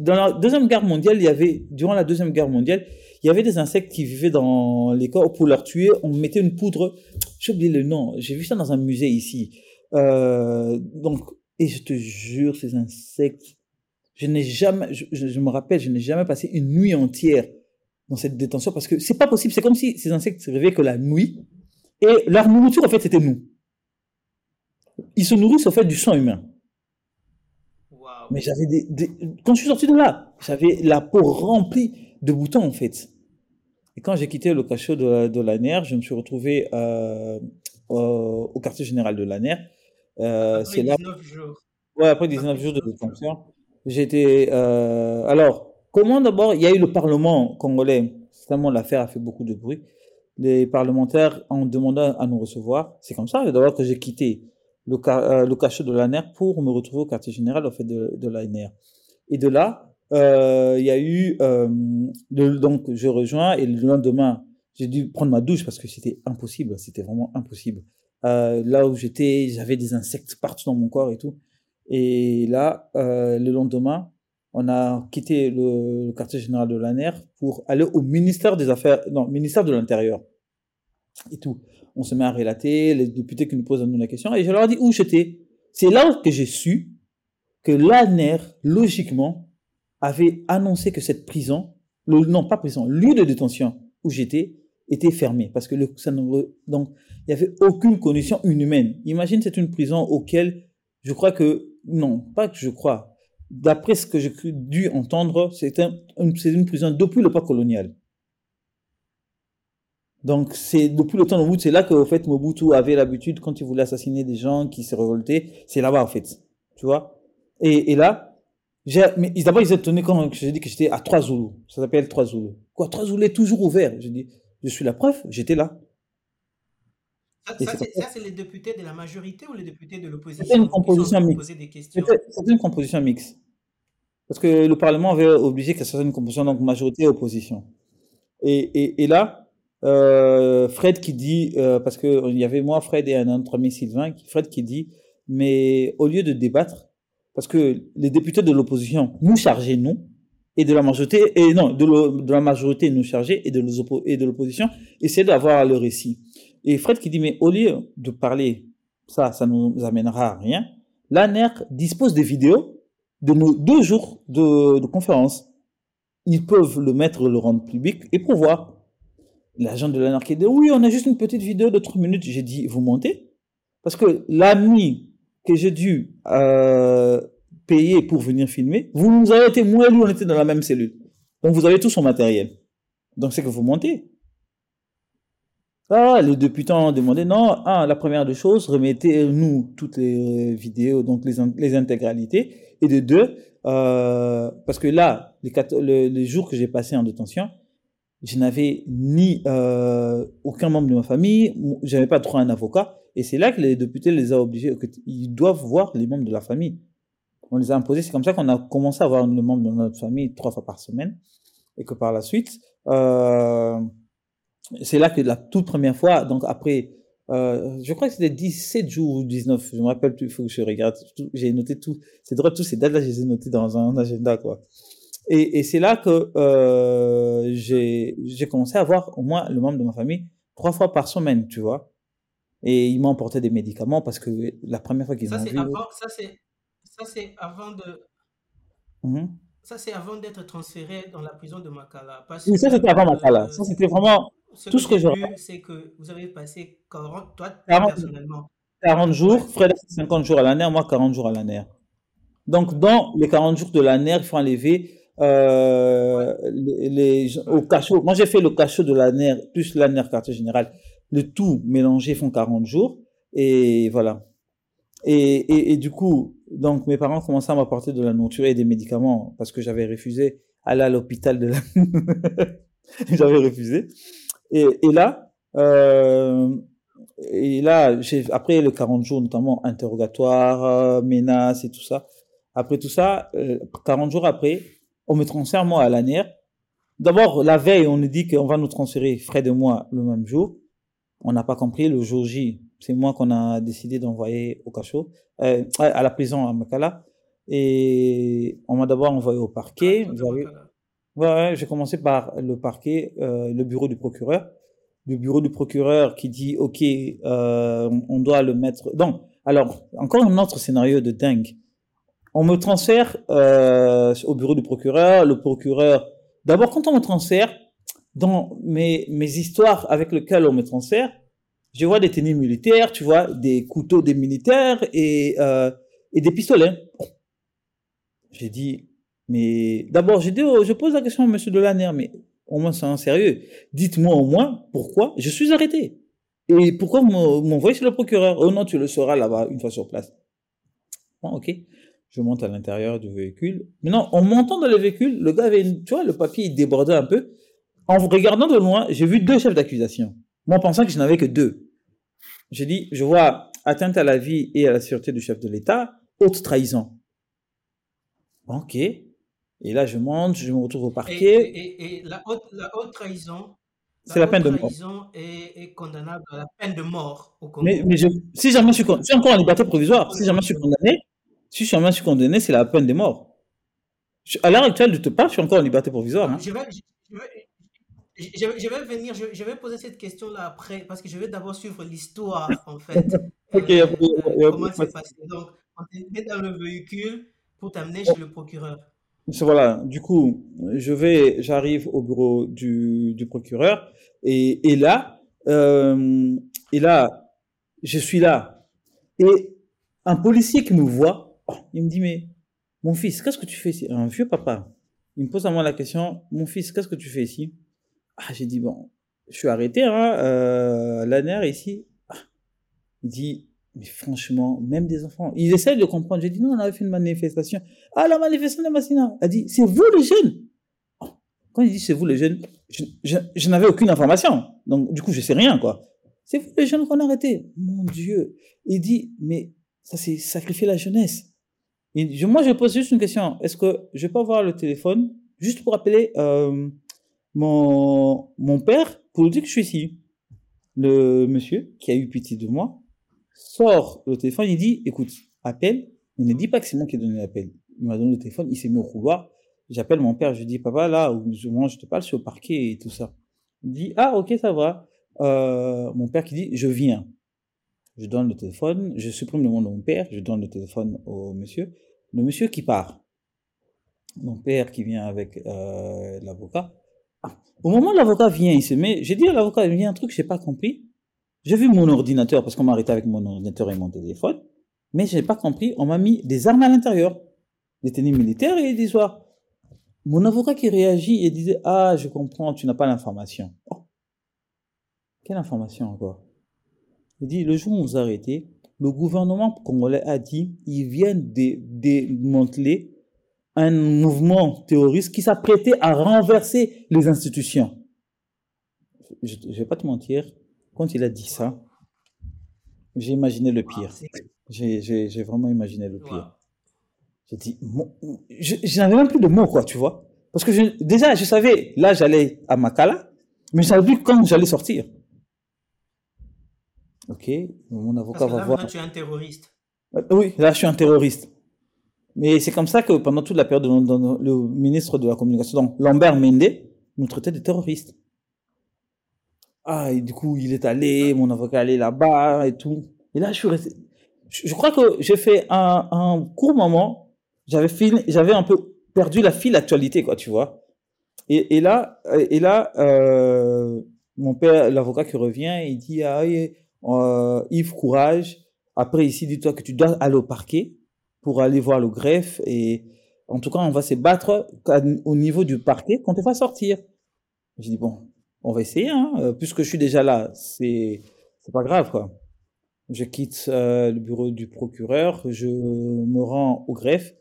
la deuxième guerre mondiale, il y avait, durant la deuxième guerre mondiale, il y avait des insectes qui vivaient dans les corps. Pour leur tuer, on mettait une poudre. J'ai oublié le nom. J'ai vu ça dans un musée ici. Euh, donc, et je te jure, ces insectes, je n'ai jamais, je, me rappelle, je n'ai jamais passé une nuit entière dans cette détention parce que c'est pas possible. C'est comme si ces insectes se réveillaient que la nuit et leur nourriture, en fait, c'était nous. Ils se nourrissent, en fait, du sang humain. Mais j'avais des, des, quand je suis sorti de là, j'avais la peau remplie de boutons, en fait. Et quand j'ai quitté le cachot de, de la NER, je me suis retrouvé euh, au, au, quartier général de la NER. Euh, après 19 là... jours. Ouais, après 19 jours de détention. J'étais. Euh... Alors, comment d'abord il y a eu le Parlement congolais Certainement, l'affaire a fait beaucoup de bruit. Les parlementaires ont demandé à nous recevoir. C'est comme ça d'abord que j'ai quitté le, euh, cachot de la NER pour me retrouver au quartier général au fait de, de la NER. Et de là, euh, il y a eu euh, donc je rejoins et le lendemain j'ai dû prendre ma douche parce que c'était impossible, c'était vraiment impossible. Là où j'étais, j'avais des insectes partout dans mon corps et tout. Et là, le lendemain, on a quitté le, quartier général de l'ANER pour aller au ministère des Affaires, non, ministère de l'Intérieur et tout. On se met à relater, les députés qui nous posent la question, et je leur dit où j'étais. C'est là que j'ai su que l'ANER, logiquement, avait annoncé que cette prison non, pas prison, lieu de détention où j'étais était fermé parce que ça ne, donc il y avait aucune condition inhumaine. Imagine c'est une prison auquel je crois que non, pas que je crois. D'après ce que j'ai dû entendre, c'est un, une, prison depuis le pas colonial. Donc c'est depuis le temps de Mobutu, c'est là que au fait Mobutu avait l'habitude quand il voulait assassiner des gens qui se révoltaient, c'est là-bas en fait, tu vois? Et, et là, d'abord ils étaient étonnés quand j'ai dit que j'étais à Trois Zoulous, ça s'appelle Trois Zoulous. Quoi, Trois Zoulous est toujours ouvert. Je dis, je suis la preuve, j'étais là. Ça, c'est les députés de la majorité ou les députés de l'opposition C'était une composition mixte. C'était une composition mixte. Parce que le Parlement avait obligé que ce soit une composition, donc majorité et opposition. Et, et, et là, euh, Fred qui dit, euh, parce qu'il y avait moi, Fred et un autre ami Sylvain, Fred qui dit, mais au lieu de débattre, parce que les députés de l'opposition nous chargeaient, nous, et de la majorité, et non, de, de la majorité nous chargeaient, et de l'opposition, essayer d'avoir le récit. Et Fred qui dit, mais au lieu de parler, ça, ça nous amènera à rien, l'ANER dispose des vidéos de nos deux jours de, de conférence. Ils peuvent le mettre, le rendre public et pour voir. L'agent de l'ANER qui dit, oui, on a juste une petite vidéo de 3 minutes. J'ai dit, vous montez? Parce que l'ami que j'ai dû euh, payer pour venir filmer, vous nous avez été, moi et lui, on était dans la même cellule. Donc vous avez tout son matériel. Donc c'est que vous montez. Ah, les députés ont demandé, non, ah, la première des choses, remettez-nous toutes les vidéos, donc les, intégralités. Et de deux, euh, parce que là, les, les jours que j'ai passés en détention, je n'avais ni euh, aucun membre de ma famille, j'avais pas droit à un avocat. Et c'est là que les députés les ont obligés, ils doivent voir les membres de la famille. On les a imposés, c'est comme ça qu'on a commencé à voir les membres de notre famille trois fois par semaine. Et que par la suite, euh, c'est là que la toute première fois, donc après, euh, je crois que c'était 17 jours ou 19, je me rappelle plus, il faut que je regarde, j'ai noté tout, c'est drôle, tous ces dates-là, je les ai notées dans un agenda, quoi. Et, et c'est là que euh, j'ai commencé à voir au moins le membre de ma famille trois fois par semaine, tu vois. Et ils m'ont apporté des médicaments parce que la première fois qu'ils m'ont vu... Avant, ça, c'est avant de... Mmh ça, c'est avant d'être transféré dans la prison de Makala. Parce oui, ça, c'était avant Makala. Ça, c'était vraiment ce tout ce que j'ai vu. C'est que vous avez passé 40, toi, 40, personnellement. 40 jours, Fred, 50 jours à la moi 40 jours à la Donc, dans les 40 jours de la il faut enlever euh, les, les, au cachot. Moi, j'ai fait le cachot de la plus la quartier général. Le tout mélangé font 40 jours. Et voilà. Et, et, et, du coup, donc mes parents commençaient à m'apporter de la nourriture et des médicaments parce que j'avais refusé aller à l'hôpital de la... (laughs) j'avais refusé. Et, et là, euh, et là, j'ai après le 40 jours, notamment interrogatoire, euh, menaces et tout ça. Après tout ça, euh, 40 jours après, on me transfère moi à l'ANER. D'abord, la veille, on nous dit qu'on va nous transférer Fred et moi le même jour. On n'a pas compris. Le jour J, c'est moi qu'on a décidé d'envoyer au cachot, euh, à la prison à Makala. Et on m'a d'abord envoyé au parquet. Ah, ouais, j'ai commencé par le parquet, euh, le bureau du procureur. Le bureau du procureur qui dit, OK, euh, on doit le mettre... Donc, alors, encore un autre scénario de dingue. On me transfère euh, au bureau du procureur. Le procureur... D'abord, quand on me transfère, dans mes, mes histoires avec lesquelles on me transfère, je vois des tenues militaires, tu vois, des couteaux des militaires et, euh, et des pistolets. J'ai dit, mais d'abord, dit, oh, je pose la question à monsieur Delaner, mais au moins c'est un sérieux. Dites-moi au moins pourquoi je suis arrêté. Et pourquoi m'envoyer chez le procureur? Oh non, tu le sauras là-bas une fois sur place. Bon, ok. Je monte à l'intérieur du véhicule. Maintenant, en montant dans le véhicule, le gars avait, tu vois, le papier débordait un peu. En regardant de loin, j'ai vu deux chefs d'accusation. Moi, pensant que je n'avais que deux. J'ai dit, je vois atteinte à la vie et à la sûreté du chef de l'État, haute trahison. Ok. Et là, je monte, je me retrouve au parquet. Et, la, haute, la, haute, trahison, c'est la, peine de mort. Est, est, condamnable à la peine de mort au Congo. Mais, mais je, si jamais je suis, je suis encore en liberté provisoire, si jamais je suis condamné, si jamais je suis condamné, c'est la peine de mort. À l'heure actuelle, je te parle, je suis encore en liberté provisoire. Hein. Je, vais, je, vais, je, vais venir, je, vais poser cette question-là après, parce que je vais d'abord suivre l'histoire, en fait. (laughs) ok, euh, comment c'est passé. Donc, on te met dans le véhicule pour t'amener chez le procureur. Voilà, du coup, je vais, j'arrive au bureau du, du procureur et, et là, euh, et là, je suis là et un policier qui me voit, oh, il me dit mais mon fils, qu'est-ce que tu fais ici? Un vieux papa. Il me pose à moi la question, mon fils, qu'est-ce que tu fais ici? Ah, j'ai dit bon, je suis arrêté, hein, euh, l'ANR ici. Ah. Il dit mais franchement, même des enfants, ils essayent de comprendre. J'ai dit, non, on avait fait une manifestation. Ah, la manifestation de Massina. Elle dit, c'est vous les jeunes. Oh, quand il dit c'est vous les jeunes, je, n'avais aucune information. Donc, du coup, je sais rien, quoi. C'est vous les jeunes qu'on a arrêtés. Mon Dieu. Il dit, mais ça, c'est sacrifier la jeunesse. Et je, moi, je pose juste une question. Est-ce que je peux avoir le téléphone juste pour appeler euh, mon, mon père pour lui dire que je suis ici? Le monsieur qui a eu pitié de moi sort le téléphone, il dit, écoute, appelle, mais ne dis pas que c'est moi qui ai donné l'appel. Il m'a donné le téléphone, il s'est mis au couloir, j'appelle mon père, je dis, papa, là, je, moi, je te parle, je suis au parquet et tout ça. Il dit, ah, ok, ça va. Euh, mon père qui dit, je viens. Je donne le téléphone, je supprime le nom de mon père, je donne le téléphone au monsieur. Le monsieur qui part. Mon père qui vient avec euh, l'avocat. Au moment où l'avocat vient, il se met, j'ai dit à l'avocat, il vient un truc, j'ai pas compris. J'ai vu mon ordinateur parce qu'on m'a arrêté avec mon ordinateur et mon téléphone, mais j'ai pas compris, on m'a mis des armes à l'intérieur, des tenues militaires et des soirs. Mon avocat qui réagit et disait Ah, je comprends, tu n'as pas l'information. Oh. Quelle information encore? Il dit Le jour où on vous a arrêté, le gouvernement congolais a dit ils viennent de démanteler un mouvement terroriste qui s'apprêtait à renverser les institutions. Je ne vais pas te mentir, quand il a dit ça, j'ai imaginé le pire. J'ai vraiment imaginé le pire. J'ai dit, je, n'avais même plus de mots, quoi, tu vois. Parce que je, déjà, je savais, là, j'allais à Makala, mais je savais plus quand j'allais sortir. Ok, mon avocat va voir. Là, tu es un terroriste. Euh, oui, là, je suis un terroriste. Mais c'est comme ça que pendant toute la période, le ministre de la Communication, donc Lambert Mende, nous traitait de terroristes. Ah, et du coup, il est allé, mon avocat est allé là-bas et tout. Et là, je suis resté. Je, crois que j'ai fait un, un court moment. J'avais j'avais un peu perdu la file d'actualité, quoi, tu vois. Et, et là, et là, euh, mon père, l'avocat qui revient, il dit ah, euh, Yves, courage. Après, ici, dis-toi que tu dois aller au parquet pour aller voir le greffe. Et en tout cas, on va se battre au niveau du parquet quand on va sortir. Je dis bon, on va essayer, hein. Euh, puisque je suis déjà là, c'est c'est pas grave quoi. Je quitte euh, le bureau du procureur, je me rends au greffe,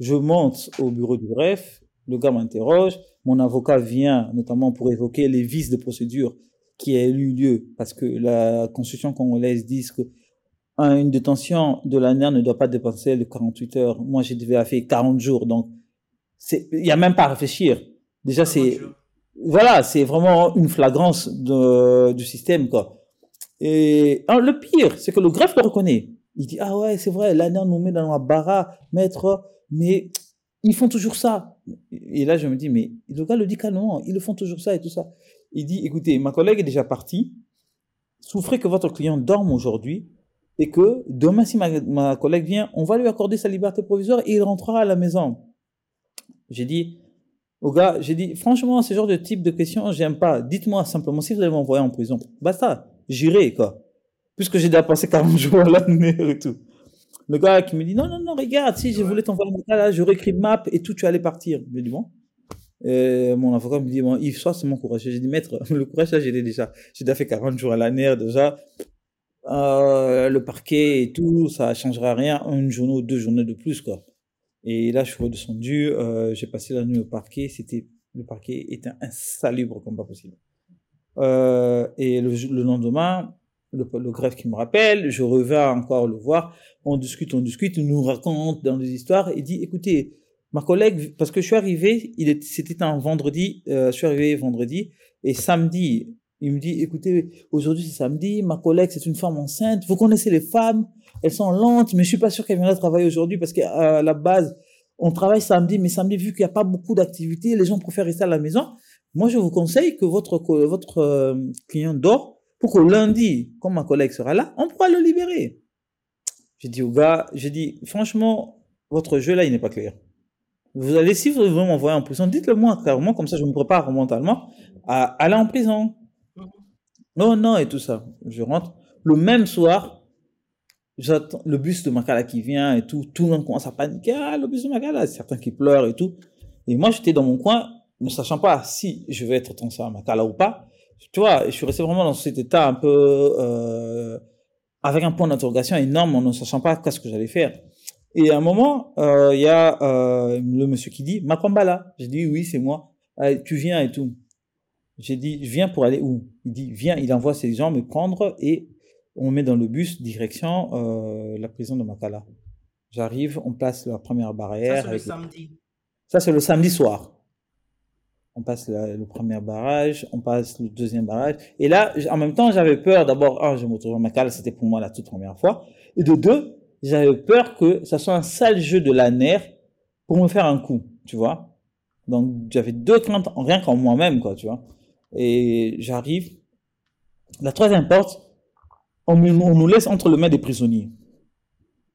je monte au bureau du greffe, le gars m'interroge, mon avocat vient notamment pour évoquer les vices de procédure qui a eu lieu parce que la constitution congolaise dit que une détention de la NER ne doit pas dépasser les 48 heures. Moi, j'ai devais faire 40 jours, donc c'est il y a même pas à réfléchir. Déjà c'est voilà, c'est vraiment une flagrance du système, quoi. Et le pire, c'est que le greffe le reconnaît. Il dit, ah ouais, c'est vrai, l'année nous met dans la bara, maître, mais ils font toujours ça. Et là, je me dis, mais le gars le dit calmement, ils le font toujours ça et tout ça. Il dit, écoutez, ma collègue est déjà partie, souffrez que votre client dorme aujourd'hui, et que demain, si ma collègue vient, on va lui accorder sa liberté provisoire et il rentrera à la maison. J'ai dit, au gars, j'ai dit, franchement, ce genre de type de questions, j'aime pas. Dites-moi simplement si vous allez m'envoyer en prison. Basta, j'irai, quoi. Puisque j'ai déjà passé 40 (laughs) jours à l'année et tout. Le gars qui me dit, non, non, non, regarde, si je voulais t'envoyer un cas là, j'aurais écrit map et tout, tu allais partir. Je lui dis, bon. Et mon avocat me dit, bon, Yves, sois c'est mon courage. J'ai dit, maître, (laughs) le courage, là, j'ai déjà. J'ai déjà fait 40 jours à l'année, déjà. Euh, le parquet et tout, ça changera rien. Une journée ou deux journées de plus, quoi. Et là, je suis redescendu, euh, j'ai passé la nuit au parquet, c'était, le parquet était insalubre comme pas possible. Euh, et le, le lendemain, le, le, greffe qui me rappelle, je reviens encore le voir, on discute, on discute, il nous raconte dans des histoires, il dit, écoutez, ma collègue, parce que je suis arrivé, c'était un vendredi, euh, je suis arrivé vendredi, et samedi, il me dit, écoutez, aujourd'hui c'est samedi, ma collègue c'est une femme enceinte, vous connaissez les femmes, elles sont lentes, mais je suis pas sûr qu'elles viendront travailler aujourd'hui parce qu'à la base, on travaille samedi, mais samedi, vu qu'il n'y a pas beaucoup d'activités, les gens préfèrent rester à la maison. Moi, je vous conseille que votre, votre euh, client dort pour que lundi, quand ma collègue sera là, on pourra le libérer. J'ai dit au gars, j'ai dit, franchement, votre jeu là, il n'est pas clair. Vous allez, si vous voulez m'envoyer en prison, dites-le moi clairement, comme ça je me prépare mentalement à aller en prison. Non, non, et tout ça. Je rentre. Le même soir, j'attends le bus de Makala qui vient et tout. Tout le monde commence à paniquer. Ah, le bus de Makala. Certains qui pleurent et tout. Et moi, j'étais dans mon coin, ne sachant pas si je vais être transféré à Makala ou pas. Tu vois, je suis resté vraiment dans cet état un peu, euh, avec un point d'interrogation énorme en ne sachant pas qu'est-ce que j'allais faire. Et à un moment, euh, il y a euh, le monsieur qui dit Makwambala. J'ai dit oui, c'est moi. Tu viens et tout. J'ai dit je viens pour aller où? Il dit viens. Il envoie ses gens me prendre et on met dans le bus direction euh, la prison de Makala. J'arrive, on passe la première barrière. Ça, c'est le samedi. ça, c'est le samedi soir. On passe la- le premier barrage, on passe le deuxième barrage. Et là, en même temps, j'avais peur. D'abord, un, je me retrouve à Makala, c'était pour moi la toute première fois. Et de deux, j'avais peur que ça soit un sale jeu de la nerf pour me faire un coup, tu vois. Donc, j'avais deux craintes, en- rien qu'en moi-même, quoi, tu vois. Et j'arrive. La troisième porte, on, nous laisse entre les mains des prisonniers.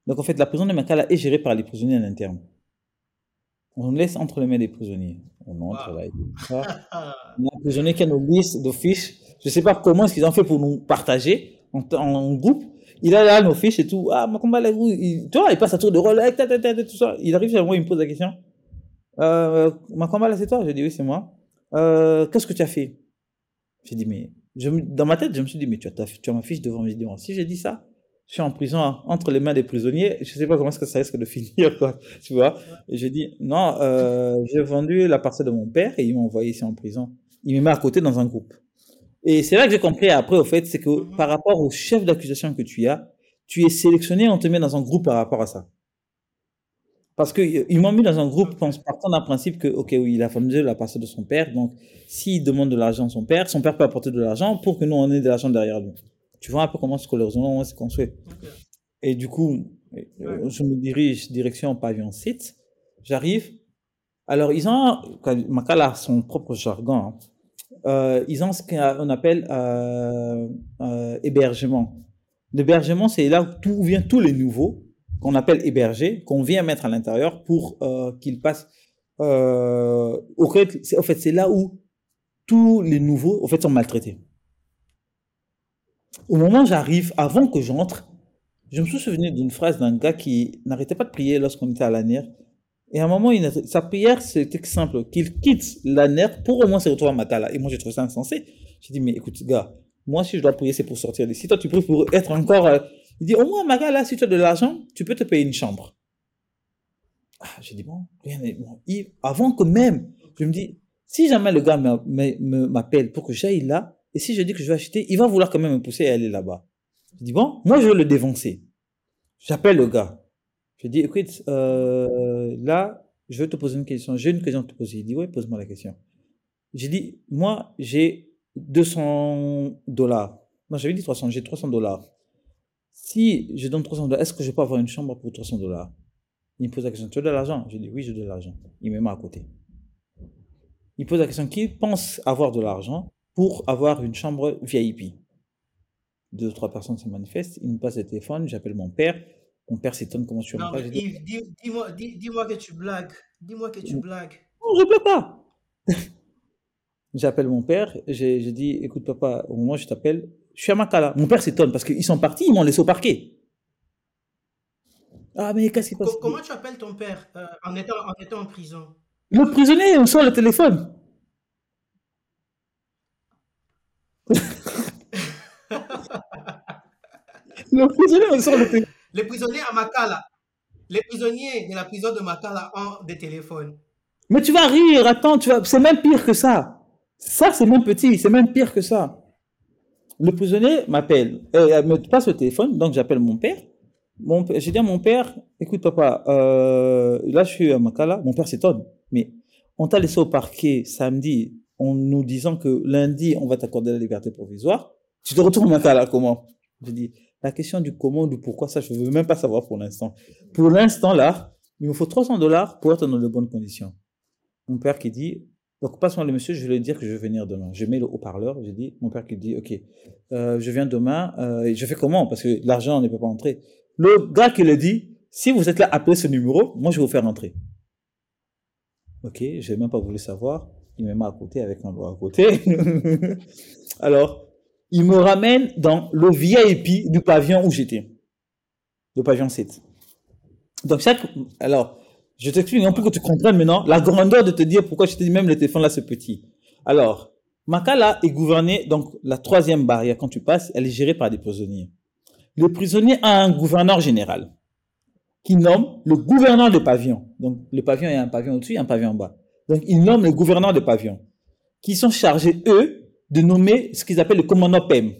Donc, en fait, la prison de Makala est gérée par les prisonniers en interne. On nous laisse entre les mains des prisonniers. On entre Wow. là. Il y a un prisonnier qui a nos listes de fiches. Je sais pas comment est-ce qu'ils ont fait pour nous partager en, en groupe. Il a là nos fiches et tout. Ah, Makomba, il, tu vois, il passe à tour de rôle, eh, tout ça. Il arrive chez moi, il me pose la question. Euh, Makomba, c'est toi? Je dis oui, c'est moi. Euh, qu'est-ce que tu as fait? J'ai dit, mais, je, dans ma tête, je me suis dit, mais tu as, tu as ma fiche devant mes yeux. Si j'ai dit ça, je suis en prison entre les mains des prisonniers. Je sais pas comment est-ce que ça risque de (laughs) finir, quoi. Tu vois? Et j'ai dit, non, euh, j'ai vendu la parcelle de mon père et ils m'ont envoyé ici en prison. Il me met à côté dans un groupe. Et c'est là que j'ai compris après, au fait, c'est que par rapport au chef d'accusation que tu as, tu es sélectionné, on te met dans un groupe par rapport à ça. Parce que euh, m'ont mis dans un groupe en partant d'un principe que, ok, oui, il a vendu la parcelle de son père, donc s'il demande de l'argent à son père, son père peut apporter de l'argent pour que nous, on ait de l'argent derrière lui. Tu vois un peu comment ce que le raisonnement s'est construit. ok. Et du coup, euh, je me dirige direction pavillon 7. J'arrive. Alors, ils ont, Makala a son propre jargon. hein. Euh, ils ont ce qu'on appelle euh, euh, hébergement. L'hébergement, c'est là où tout vient tous les nouveaux qu'on appelle hébergés, qu'on vient mettre à l'intérieur pour euh, qu'ils passent. Euh, au fait, en fait, c'est là où tous les nouveaux, au fait, sont maltraités. Au moment où j'arrive, avant que j'entre, je me suis souvenu d'une phrase d'un gars qui n'arrêtait pas de prier lorsqu'on était à l'ANER. Et à un moment, il sa prière, c'était simple, qu'il quitte l'ANER pour au moins se retrouver à Makala. Et moi, j'ai trouvé ça insensé. J'ai dit, mais écoute, gars, moi, si je dois prier, c'est pour sortir d'ici. Toi, tu pries pour être encore... Il dit, au moins, à Makala, si tu as de l'argent, tu peux te payer une chambre. Ah, j'ai dit, bon, rien n'est... bon. Avant que même, je me dis, si jamais le gars m'appelle pour que j'aille là, et si je dis que je vais acheter, il va vouloir quand même me pousser à aller là-bas. Je dis, bon, moi, je vais le dévancer. J'appelle le gars. Je dis, écoute, euh, là, je vais te poser une question. J'ai une question à te poser. Il dit, oui, pose-moi la question. J'ai dit, moi, j'ai 200 dollars. Non, j'avais dit 300, j'ai 300 dollars. Si je donne 300 dollars, est-ce que je peux avoir une chambre pour 300 dollars? Il me pose la question, tu as de l'argent? Je dis, oui, j'ai de l'argent. Il me met à côté. Il pose la question, qui pense avoir de l'argent pour avoir une chambre VIP Deux ou trois personnes se manifestent, il me passe le téléphone, j'appelle mon père. Mon père s'étonne comment tu Non, as Je dis, Yves, dis- dis-moi dis, dis-moi que tu blagues. Dis-moi que tu blagues. Non, je peux pas. J'appelle mon père, j'ai dit, écoute papa, au moment où je t'appelle, je suis à Makala. Mon père s'étonne parce qu'ils sont partis, ils m'ont laissé au parquet. Ah mais qu'est-ce qui passe? Co- comment tu appelles ton père euh, en, étant, en étant en prison? Le prisonnier, on sort le téléphone. (laughs) le prisonnier, on sort le téléphone. Les prisonniers à Makala. Les prisonniers de la prison de Makala ont des téléphones. Mais tu vas rire, attends, tu vas... c'est même pire que ça. Ça, c'est même petit, c'est même pire que ça. Le prisonnier m'appelle, euh, me passe le téléphone, donc j'appelle mon père. Mon, j'ai dit à mon père, écoute papa, euh, là je suis à Makala, mon père s'étonne, mais on t'a laissé au parquet samedi en nous disant que lundi on va t'accorder la liberté provisoire. Tu te retrouves à Makala comment? Je dis, la question du comment, du pourquoi, ça je veux même pas savoir pour l'instant. Pour l'instant là, il me faut 300 dollars pour être dans de bonnes conditions. Mon père qui dit, donc passe-moi le monsieur, je vais lui dire que je vais venir demain. Je mets le haut-parleur, j'ai dit, mon père qui dit, ok, euh, je viens demain, euh, et je fais comment? Parce que l'argent ne peut pas entrer. Le gars qui le dit, si vous êtes là, appelez ce numéro, moi je vais vous faire entrer. Ok, j'ai même pas voulu savoir. Il me met à côté avec un doigt à côté. (laughs) Alors, il me ramène dans le VIP du pavillon où j'étais. Le pavillon 7. Donc, chaque, alors, je t'explique un peu que tu comprennes maintenant la grandeur de te dire pourquoi je te dis même le téléphone là c'est petit. Alors, Makala est gouverné, donc la troisième barrière quand tu passes, elle est gérée par des prisonniers. Le prisonnier a un gouverneur général qui nomme le gouverneur de pavillon. Donc, le pavillon, il y a un pavillon au-dessus, il y a un pavillon en bas. Donc, il nomme le gouverneur de pavillon, qui sont chargés, eux, de nommer ce qu'ils appellent le commandant PEM,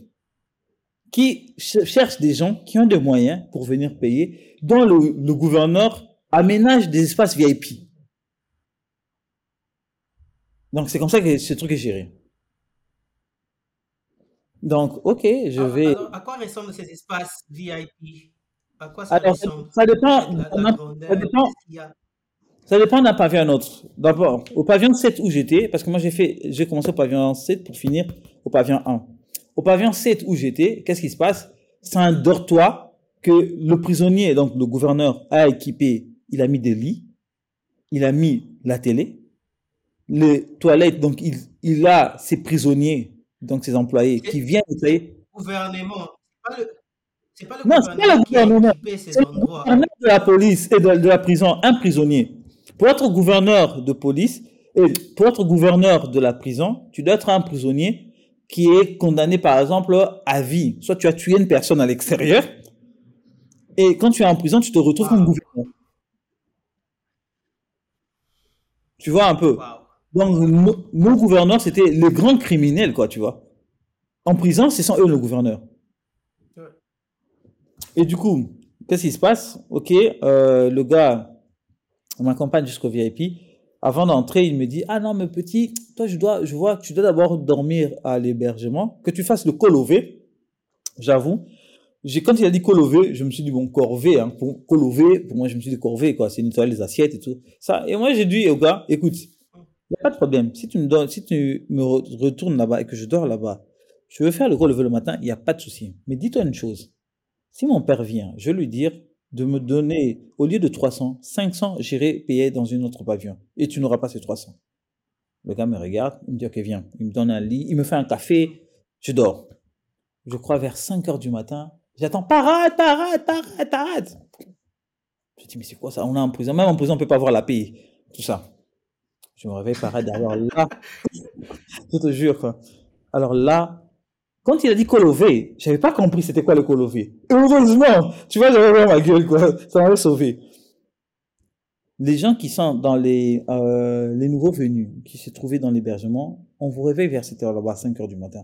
qui cherchent des gens qui ont des moyens pour venir payer, dont le, gouverneur aménage des espaces VIP. Donc, c'est comme ça que ce truc est géré. Donc, ok, je vais. à quoi ressemblent ces espaces VIP À quoi ça ressemble? ça dépend. ça dépend. Ça dépend d'un pavillon à un autre. D'abord, au pavillon 7 où j'étais, parce que moi j'ai fait, j'ai commencé au pavillon 7 pour finir au pavillon 1. Au pavillon 7 où j'étais, qu'est-ce qui se passe? C'est un dortoir que le prisonnier, donc le gouverneur, a équipé. Il a mis des lits, il a mis la télé, les toilettes, donc il, il a ses prisonniers, donc ses employés, qui viennent nettoyer. Gouvernement, c'est pas le non, gouvernement, pas le gouvernement. C'est le gouverneur de la police et de, de la prison, un prisonnier. Pour être gouverneur de police, et pour être gouverneur de la prison, tu dois être un prisonnier qui est condamné, par exemple, à vie. Soit tu as tué une personne à l'extérieur, et quand tu es en prison, tu te retrouves comme gouverneur. Tu vois un peu. Donc, mon gouverneur, c'était le grand criminel, quoi, tu vois. En prison, c'est sans eux le gouverneur. Et du coup, qu'est-ce qui se passe? Ok, euh, le gars, on m'accompagne jusqu'au VIP. Avant d'entrer, il me dit Ah non, mais petit, toi, je, dois, je vois que tu dois d'abord dormir à l'hébergement, que tu fasses le colové. J'avoue. Quand il a dit colové, je me suis dit Bon, corvée, hein, pour colové, pour moi, je me suis dit corvée, quoi, c'est nettoyer les assiettes et tout. Ça. Et moi, j'ai dit au gars Écoute, il n'y a pas de problème. Si tu me donnes, si tu me retournes là-bas et que je dors là-bas, je veux faire le colové le matin, il n'y a pas de souci. Mais dis-toi une chose. Si mon père vient, je vais lui dire de me donner, au lieu de 300, 500, j'irai payer dans une autre pavillon. Et tu n'auras pas ces 300. Le gars me regarde, il me dit, ok, viens. Il me donne un lit, il me fait un café, je dors. Je crois vers 5 heures du matin, j'attends, parade, parade, parade, parade. Je dis, mais c'est quoi ça? On est en prison. Même en prison, on ne peut pas voir la paix. Tout ça. Je me réveille, parade, derrière là. je te jure. Alors là, quand il a dit Colové, j'avais pas compris c'était quoi le Colové. Heureusement, tu vois, j'avais vraiment ma gueule, quoi. Ça m'avait sauvé. Les gens qui sont dans les, euh, les nouveaux venus, qui se trouvaient dans l'hébergement, on vous réveille vers cette heure là-bas, 5 heures du matin.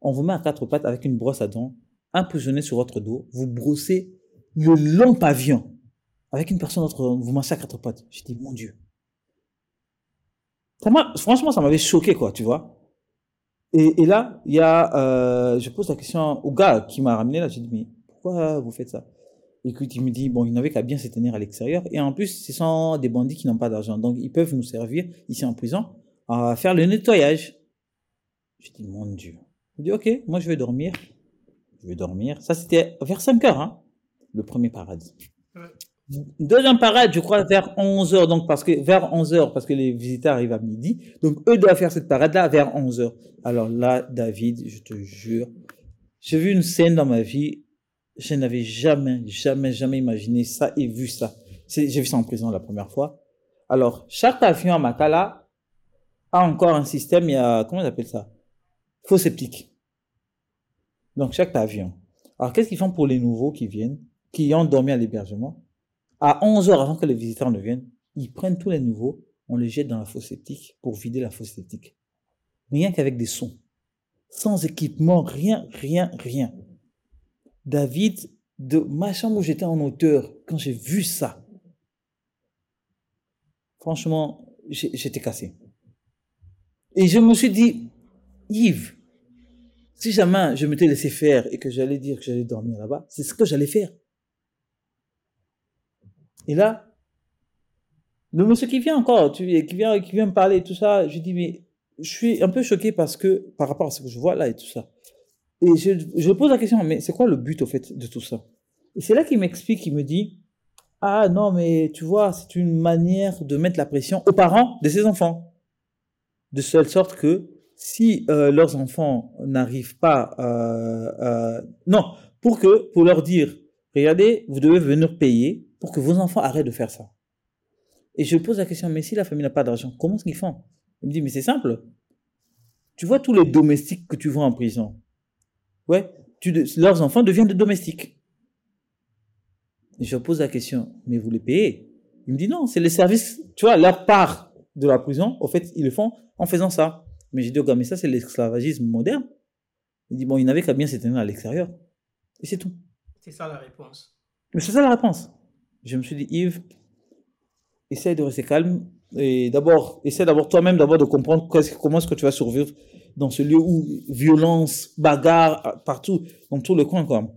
On vous met à quatre pattes avec une brosse à dents, emprisonné sur votre dos, vous brossez le long pavillon. Avec une personne autre, vous massez à pattes. J'ai dit, mon Dieu. Ça franchement, ça m'avait choqué, quoi, tu vois. Et, et, là, il y a, euh, je pose la question au gars qui m'a ramené là, j'ai dit, mais pourquoi vous faites ça? Écoute, il me dit, bon, il n'avait qu'à bien se tenir à l'extérieur. Et en plus, ce sont des bandits qui n'ont pas d'argent. Donc, ils peuvent nous servir, ici en prison, à faire le nettoyage. J'ai dit, mon Dieu. Il dit, ok, moi je vais dormir. Je vais dormir. Ça, c'était vers 5 heures, hein, le premier paradis. Deuxième parade, je crois, vers 11 heures, donc parce que, vers 11 heures, parce que les visiteurs arrivent à midi. Donc, eux doivent faire cette parade-là vers 11 heures. Alors là, David, je te jure, j'ai vu une scène dans ma vie, je n'avais jamais, jamais, jamais imaginé ça et vu ça. J'ai vu ça en prison la première fois. Alors, chaque avion à Makala a encore un système, il y a, comment on appelle ça? Faux sceptique. Donc, chaque avion. Alors, qu'est-ce qu'ils font pour les nouveaux qui viennent, qui ont dormi à l'hébergement? à 11 heures avant que les visiteurs ne viennent, ils prennent tous les nouveaux, on les jette dans la fosse sceptique pour vider la fosse sceptique. Rien qu'avec des sons. Sans équipement, rien, rien, rien. David, de ma chambre où j'étais en hauteur, quand j'ai vu ça, franchement, j'étais cassé. Et je me suis dit, Yves, si jamais je m'étais laissé faire et que j'allais dire que j'allais dormir là-bas, c'est ce que j'allais faire. Et là, le monsieur qui vient encore, qui vient, qui vient me parler, tout ça, je dis, mais je suis un peu choqué parce que, par rapport à ce que je vois là et tout ça. Et je, je pose la question, mais c'est quoi le but au fait de tout ça? Et c'est là qu'il m'explique, il me dit, Ah non, mais tu vois, c'est une manière de mettre la pression aux parents de ses enfants. De telle sorte que si euh, leurs enfants n'arrivent pas... Euh, euh, non, pour que, pour leur dire, regardez, vous devez venir payer pour que vos enfants arrêtent de faire ça. Et je pose la question, mais si la famille n'a pas d'argent, comment est-ce qu'ils font? Il me dit, mais c'est simple. Tu vois tous les domestiques que tu vois en prison. Ouais, leurs enfants deviennent des domestiques. Et je pose la question, mais vous les payez? Il me dit, non, c'est les services, tu vois, leur part de la prison, au fait, ils le font en faisant ça. Mais j'ai dit, oh, mais ça, c'est l'esclavagisme moderne. Il dit, bon, il n'avait qu'à bien s'éteindre à l'extérieur. Et c'est tout. C'est ça la réponse. Mais c'est ça la réponse. Je me suis dit, Yves, essaye de rester calme. Et d'abord, essaie d'abord toi-même d'abord de comprendre comment est-ce que tu vas survivre dans ce lieu où violence, bagarre, partout, dans tout le coin, quoi.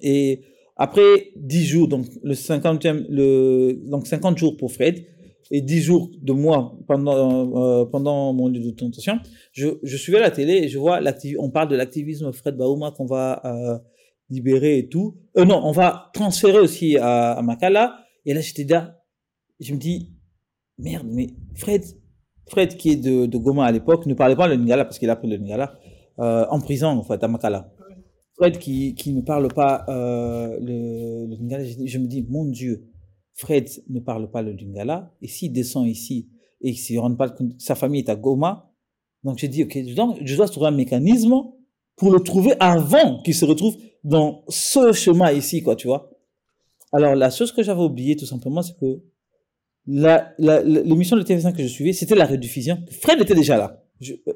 Et après 10 jours, donc le 50e, le, donc 50 jours pour Fred, et 10 jours de moi pendant, euh, pendant mon lieu de tentation, je, je suivais la télé et je vois on parle de l'activisme Fred Bauma qu'on va euh, libérer et tout. Euh, non, on va transférer aussi à, à Makala. Et là, j'étais là, je me dis, merde, mais Fred, Fred qui est de, de Goma à l'époque, ne parlait pas le Lingala parce qu'il a pris le Lingala euh, en prison, en fait, à Makala. Fred qui, qui ne parle pas euh, le, le Lingala, je, je, me dis, mon Dieu, Fred ne parle pas le Lingala, et s'il descend ici et s'il ne rend pas compte sa famille est à Goma, donc j'ai dit, ok, donc je dois trouver un mécanisme pour le trouver avant qu'il se retrouve dans ce chemin ici, quoi, tu vois. Alors, la chose que j'avais oublié, tout simplement, c'est que l'émission de TV5 que je suivais, c'était la rediffusion. Fred était déjà là.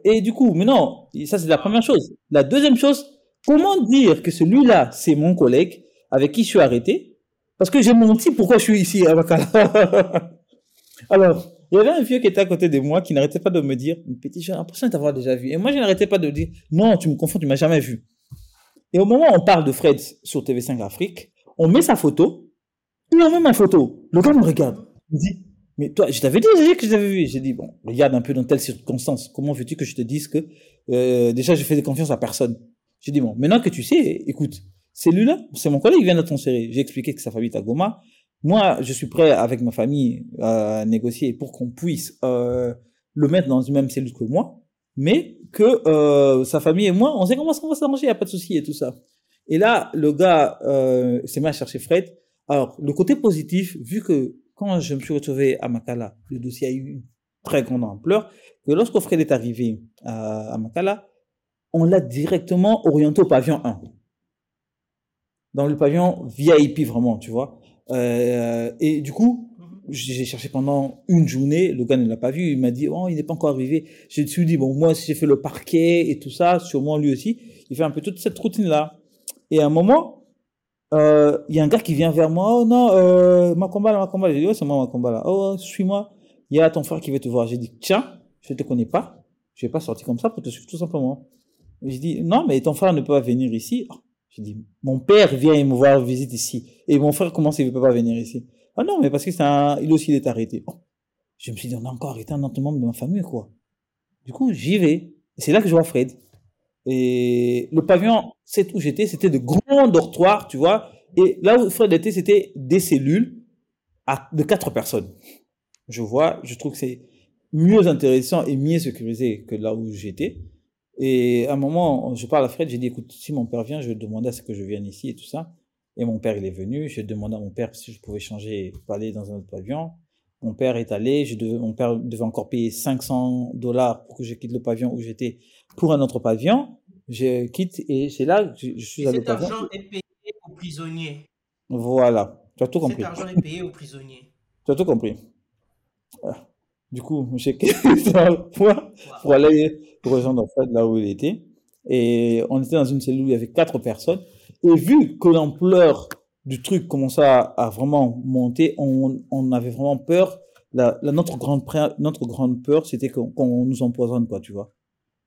et du coup, mais non, ça c'est la première chose. La deuxième chose, comment dire que celui-là, c'est mon collègue avec qui je suis arrêté Parce que j'ai menti pourquoi je suis ici à Makala. (laughs) Alors, il y avait un vieux qui était à côté de moi qui n'arrêtait pas de me dire, petit, j'ai l'impression de t'avoir déjà vu. Et moi, je n'arrêtais pas de dire, non, tu me confonds, tu m'as jamais vu. Et au moment où on parle de Fred sur TV5 Afrique, on met sa photo, il même ma photo. Le gars me regarde. Il me dit, mais toi, je t'avais dit que je t'avais vu. J'ai dit, bon, regarde un peu dans telle circonstance. Comment veux-tu que je te dise que euh, déjà je fais confiance à personne J'ai dit, bon, maintenant que tu sais, écoute, celui-là, c'est mon collègue qui vient de transférer. J'ai expliqué que sa famille est à Goma. Moi, je suis prêt avec ma famille à négocier pour qu'on puisse euh, le mettre dans une même cellule que moi, mais que euh, sa famille et moi, on sait comment ça va s'arranger, il n'y a pas de souci et tout ça. Et là, le gars euh, s'est mis à chercher Fred. Alors, le côté positif, vu que quand je me suis retrouvé à Makala, le dossier a eu une très grande ampleur, que lorsque Fred est arrivé à, à Makala, on l'a directement orienté au pavillon 1. Dans le pavillon VIP, vraiment, tu vois. Euh, et du coup, j'ai cherché pendant une journée, le gars ne l'a pas vu, il m'a dit, oh, il n'est pas encore arrivé. Je me suis dit, bon, moi, si j'ai fait le parquet et tout ça, sûrement lui aussi, il fait un peu toute cette routine-là. Et à un moment, euh, il y a un gars qui vient vers moi, oh non, euh, ma combat là, ma combat. J'ai dit, ouais, c'est moi ma combat là. Oh, suis-moi. Il y a ton frère qui veut te voir. J'ai dit, tiens, je te connais pas. Je vais pas sortir comme ça pour te suivre tout simplement. J'ai dit, non, mais ton frère ne peut pas venir ici. Oh, j'ai dit, mon père vient me voir visite ici. Et mon frère, comment il ne peut pas venir ici? Ah non, mais parce que un, il aussi, est arrêté. Oh. Je me suis dit, on a encore arrêté un autre membre de ma famille, quoi. Du coup, j'y vais. C'est là que je vois Fred. Et le pavillon, c'est où j'étais, c'était de grands dortoirs, tu vois. Et là où Fred était, c'était des cellules de quatre personnes. Je vois, je trouve que c'est mieux intéressant et mieux sécurisé que là où j'étais. Et à un moment, je parle à Fred, j'ai dit, écoute, si mon père vient, je vais demander à ce que je vienne ici et tout ça. Et mon père, il est venu. J'ai demandé à mon père si je pouvais changer, aller dans un autre pavillon. Mon père est allé. Je devais, mon père devait encore payer 500 dollars pour que je quitte le pavillon où j'étais pour un autre pavillon. Je quitte et c'est là que je, suis allé au pavillon. Cet argent est payé aux prisonniers. Voilà. Tu as tout compris. Cet argent est payé aux prisonniers. (laughs) Tu as tout compris. Ah. Du coup, j'ai (laughs) quitté point pour aller rejoindre Fred là où il était. Et on était dans une cellule où il y avait quatre personnes. Et vu que l'ampleur du truc commençait à, vraiment monter, on, on, avait vraiment peur. La, la, notre, grande, notre grande peur, c'était qu'on nous empoisonne, quoi, tu vois.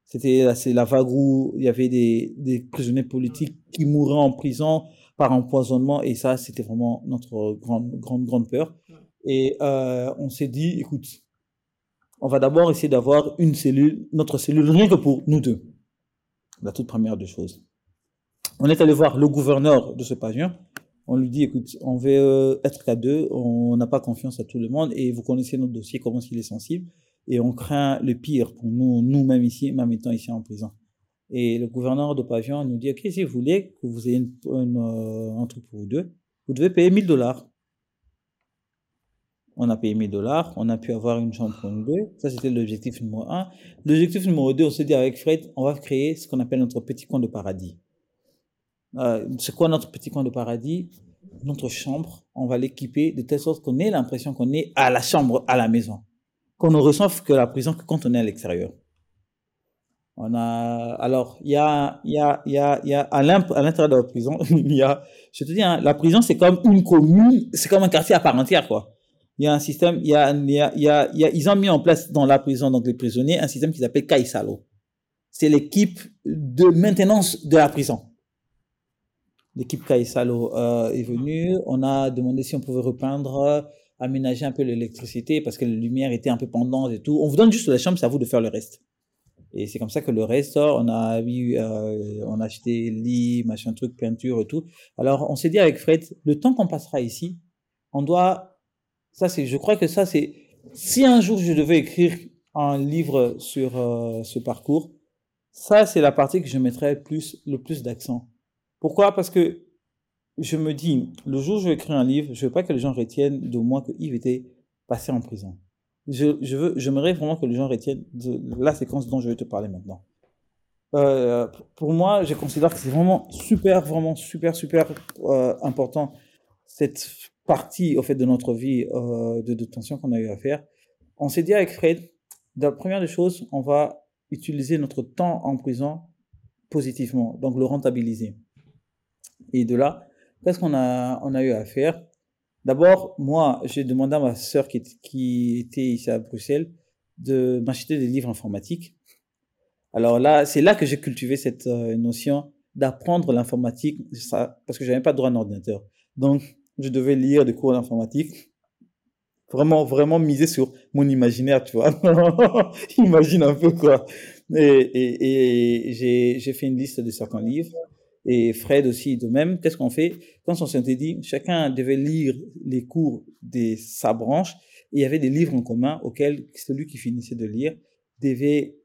C'était c'est la vague où il y avait des, des prisonniers politiques qui mouraient en prison par empoisonnement. Et ça, c'était vraiment notre grande, grande, grande peur. Et euh, on s'est dit, écoute, on va d'abord essayer d'avoir une cellule, notre cellule, rien que pour nous deux. La toute première des choses. On est allé voir le gouverneur de ce pavillon On lui dit, écoute, on veut euh, être qu'à deux, on n'a pas confiance à tout le monde et vous connaissez notre dossier, comment il est sensible. Et on craint le pire pour nous, nous-mêmes ici, même étant ici en prison. Et le gouverneur de Pavillon nous dit, OK, si vous voulez que vous ayez une, une, euh, un truc pour vous deux, vous devez payer 1000 dollars. On a payé 1000 dollars, on a pu avoir une chambre pour nous deux. Ça, c'était l'objectif numéro un. L'objectif numéro deux, on se dit avec Fred, on va créer ce qu'on appelle notre petit coin de paradis. Euh, c'est quoi notre petit coin de paradis? Notre chambre, on va l'équiper de telle sorte qu'on ait l'impression qu'on est à la chambre, à la maison. Qu'on ne reçoive que la prison que quand on est à l'extérieur. On a, alors, il y a, il y a, il y a, y a, à l'intérieur de la prison, (laughs) il y a, je te dis, hein, la prison, c'est comme une commune, c'est comme un quartier à part entière, quoi. Il y a un système, ils ont mis en place dans la prison, donc les prisonniers, un système qui s'appelle Kaisalo. C'est l'équipe de maintenance de la prison. L'équipe Kaisalo euh, est venue, on a demandé si on pouvait repeindre, aménager un peu l'électricité parce que la lumière était un peu pendante et tout. On vous donne juste la chambre, c'est à vous de faire le reste. Et c'est comme ça que le reste, on a eu, euh, on a acheté lit, machin truc, peinture et tout. Alors, on s'est dit avec Fred, le temps qu'on passera ici, on doit, ça c'est, je crois que ça c'est, si un jour je devais écrire un livre sur euh, ce parcours, ça c'est la partie que je mettrais plus, le plus d'accent. Pourquoi? Parce que je me dis, le jour où je vais écrire un livre, je veux pas que les gens retiennent de moi que Yves était passé en prison. Je, je veux, j'aimerais vraiment que les gens retiennent de la séquence dont je vais te parler maintenant. Euh, pour moi, je considère que c'est vraiment super, vraiment super, super euh, important cette partie au fait de notre vie euh, de détention qu'on a eu à faire. On s'est dit avec Fred, la première des choses, on va utiliser notre temps en prison positivement, donc le rentabiliser. Et de là, qu'est-ce qu'on a, on a eu à faire? D'abord, moi, j'ai demandé à ma sœur qui, était ici à Bruxelles de m'acheter des livres informatiques. Alors là, c'est là que j'ai cultivé cette euh, notion d'apprendre l'informatique, parce que j'avais pas droit à un ordinateur. Donc, je devais lire des cours d'informatique. Vraiment, vraiment miser sur mon imaginaire, tu vois. (laughs) Imagine un peu quoi. Et, et, j'ai, fait une liste de certains livres et Fred aussi de même. Qu'est-ce qu'on fait? Quand on s'était dit, chacun devait lire les cours de sa branche, et il y avait des livres en commun auxquels celui qui finissait de lire devait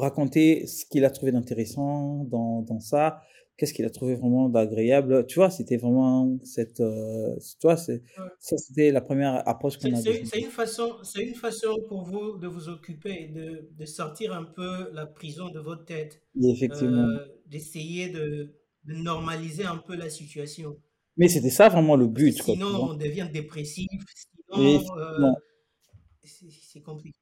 raconter ce qu'il a trouvé d'intéressant dans, dans ça, qu'est-ce qu'il a trouvé vraiment d'agréable. Tu vois, c'était vraiment cette, euh, tu vois, c'est, ça c'était la première approche qu'on a. C'est une façon, c'est une façon pour vous de vous occuper, de, de sortir un peu la prison de votre tête. effectivement. Euh, d'essayer de, de normaliser un peu la situation. Mais c'était ça vraiment le but. Sinon, quoi, on devient dépressif. Sinon, euh, c'est compliqué.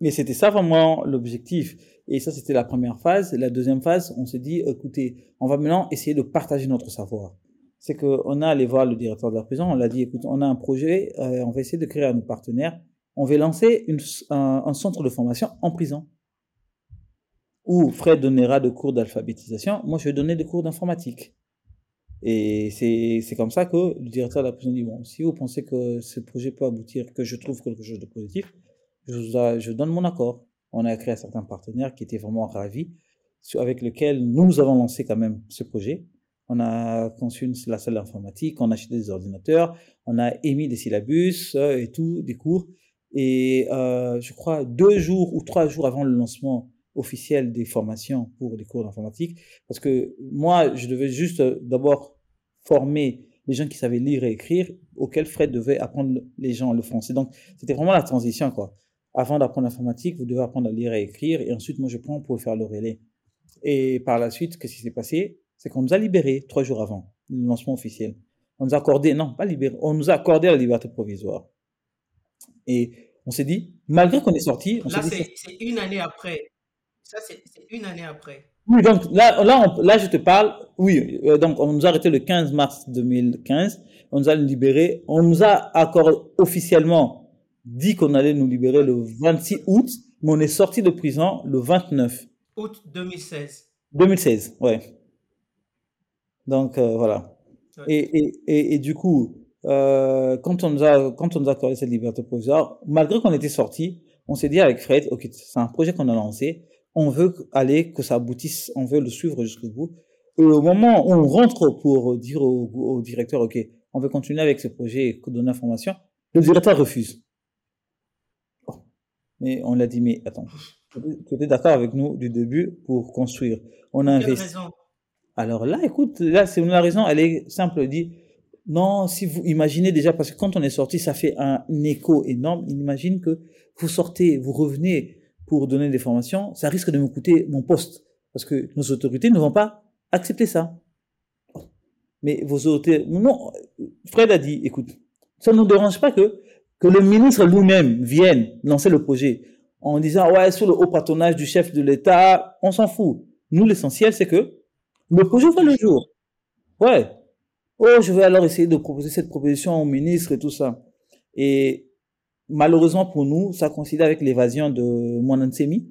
Mais c'était ça vraiment l'objectif. Et ça, c'était la première phase. La deuxième phase, on s'est dit, écoutez, on va maintenant essayer de partager notre savoir. C'est qu'on a allé voir le directeur de la prison, on l'a dit, écoute, on a un projet, euh, on va essayer de créer un partenaire. On va lancer un, centre de formation en prison où Fred donnera des cours d'alphabétisation, moi je vais donner des cours d'informatique. Et c'est comme ça que le directeur de la prison dit, bon, si vous pensez que ce projet peut aboutir, que je trouve quelque chose de positif, je donne mon accord. On a créé certains partenaires qui étaient vraiment ravis, avec lesquels nous avons lancé quand même ce projet. On a conçu la salle d'informatique, on a acheté des ordinateurs, on a émis des syllabus euh, et tout, des cours. Et euh, je crois deux jours ou trois jours avant le lancement officielle des formations pour les cours d'informatique. Parce que moi, je devais juste euh, d'abord former les gens qui savaient lire et écrire, auxquels Fred devait apprendre les gens le français. Donc, c'était vraiment la transition, quoi. Avant d'apprendre l'informatique, vous devez apprendre à lire et écrire, et ensuite, moi, je prends pour faire le relais. Et par la suite, qu'est-ce qui s'est passé? C'est qu'on nous a libérés trois jours avant le lancement officiel. On nous a accordé, non, pas libéré, on nous a accordé la liberté provisoire. Et on s'est dit, malgré qu'on est sorti... Là, c'est une année après. Ça, c'est une année après. Oui, donc là, là, là, je te parle, oui, euh, donc on nous a arrêté le 15 mars 2015, on nous a libérés, on nous a accordé officiellement dit qu'on allait nous libérer le 26 août, mais on est sorti de prison le 29. Août 2016. 2016, ouais. Donc euh, voilà. Ouais. Et, et, et, et, du coup, euh, quand on nous a quand on nous a accordé cette liberté provisoire, malgré qu'on était sorti, on s'est dit avec Fred, ok, c'est un projet qu'on a lancé, on veut aller que ça aboutisse, on veut le suivre jusqu'au bout. au moment où on rentre pour dire au, directeur, OK, on veut continuer avec ce projet et donner l'information, le directeur refuse. Mais on l'a dit, mais attends, tu étais d'accord avec nous du début pour construire. On a investi. Alors là, écoute, là, c'est la raison, elle est simple, dit, non, si vous imaginez déjà, parce que quand on est sorti, ça fait un, écho énorme. Imagine que vous sortez, vous revenez pour donner des formations, ça risque de me coûter mon poste. Parce que nos autorités ne vont pas accepter ça. Mais vos autorités, non, Fred a dit, écoute, ça ne nous dérange pas que, que le ministre lui-même vienne lancer le projet en disant, ouais, sur le haut patronage du chef de l'État, on s'en fout. Nous, l'essentiel, c'est que le projet voit le jour. Ouais. Oh, je vais alors essayer de proposer cette proposition au ministre et tout ça. Et malheureusement pour nous, ça coïncide avec l'évasion de Mwanansemi.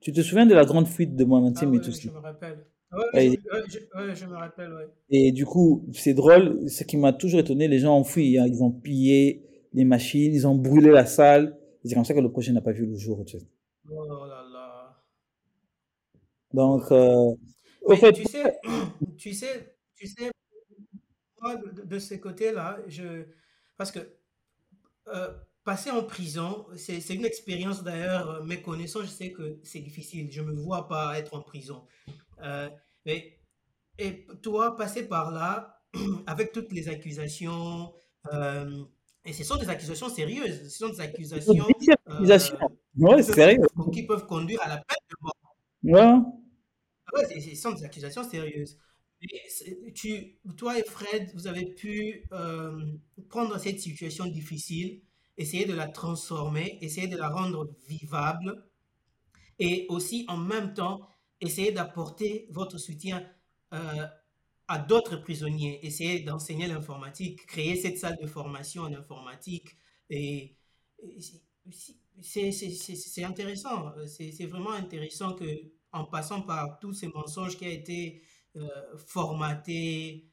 Tu te souviens de la grande fuite de Mwanansemi ah tout ça? Je me rappelle. Ouais, je, me rappelle, ouais. Et du coup, c'est drôle, ce qui m'a toujours étonné, les gens ont fui, hein. ils ont pillé les machines, ils ont brûlé la salle. C'est comme ça que le projet n'a pas vu le jour. Tu sais. Oh là là. Donc, euh, fait... tu sais, (coughs) tu sais, tu sais, moi, de, de ce côté-là, je, parce que euh, passer en prison, c'est une expérience d'ailleurs, euh, mes connaissances, je sais que c'est difficile. Je ne me vois pas être en prison. Euh, mais, et toi, passer par là, (clears throat) avec toutes les accusations, et ce sont des accusations sérieuses, ce sont des accusations, ouais, sérieux. qui peuvent conduire à la peine de mort. Ouais. ouais ce sont des accusations sérieuses. tu, toi et Fred, vous avez pu prendre cette situation difficile essayer de la transformer, essayer de la rendre vivable et aussi en même temps essayer d'apporter votre soutien euh, à d'autres prisonniers, essayer d'enseigner l'informatique, créer cette salle de formation en informatique. Et, c'est intéressant, c'est vraiment intéressant que en passant par tous ces mensonges qui ont été euh, formatés,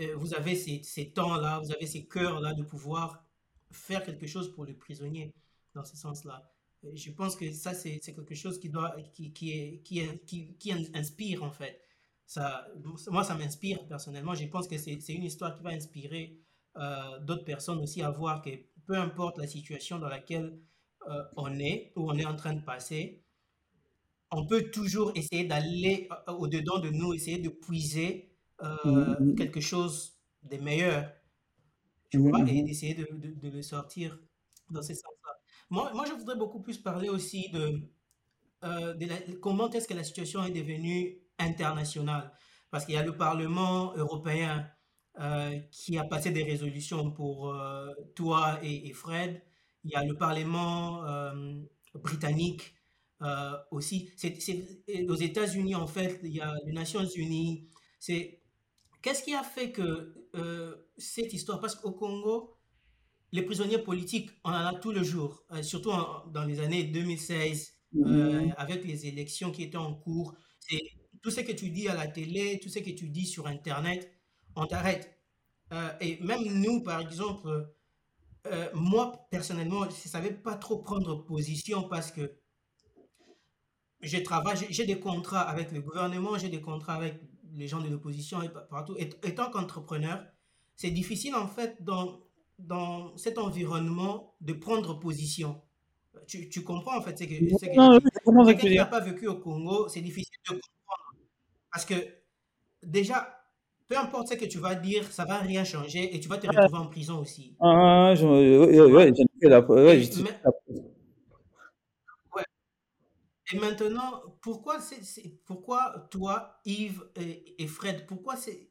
euh, vous avez ces, ces temps-là, vous avez ces cœurs-là de pouvoir faire quelque chose pour les prisonniers dans ce sens-là. Je pense que ça, c'est quelque chose qui, doit, qui, qui, est, qui, qui, inspire, en fait. Ça, moi, ça m'inspire personnellement. Je pense que c'est une histoire qui va inspirer euh, d'autres personnes aussi à voir que peu importe la situation dans laquelle euh, on est, ou on est en train de passer, on peut toujours essayer d'aller euh, au-dedans de nous, essayer de puiser mmh quelque chose de meilleur tu vois, et d'essayer de, de, le sortir dans ces sens-là. Moi, je voudrais beaucoup plus parler aussi de, euh, comment est-ce que la situation est devenue internationale. Parce qu'il y a le Parlement européen euh, qui a passé des résolutions pour euh, toi et, Fred. Il y a le Parlement britannique aussi. Aux États-Unis, en fait, il y a les Nations Unies. Qu'est-ce qui a fait que cette histoire, parce qu'au Congo, les prisonniers politiques, on en a tous les jours, euh, surtout dans les années 2016, euh, mhm. avec les élections qui étaient en cours. C'est tout ce que tu dis à la télé, tout ce que tu dis sur Internet, on t'arrête. et même nous, par exemple, moi, personnellement, je ne savais pas trop prendre position parce que je travaille, j'ai des contrats avec le gouvernement, j'ai des contrats avec les gens de l'opposition et partout. étant qu'entrepreneur, c'est difficile en fait dans, dans cet environnement de prendre position. Tu, tu comprends en fait ce que, que Quelqu'un qui n'a pas vécu au Congo, c'est difficile de comprendre. Parce que déjà, peu importe ce que tu vas dire, ça va rien changer et tu vas te retrouver en prison aussi. Ah, je, ouais, ouais, et maintenant, pourquoi, c'est, pourquoi toi, Yves et, Fred, pourquoi c'est,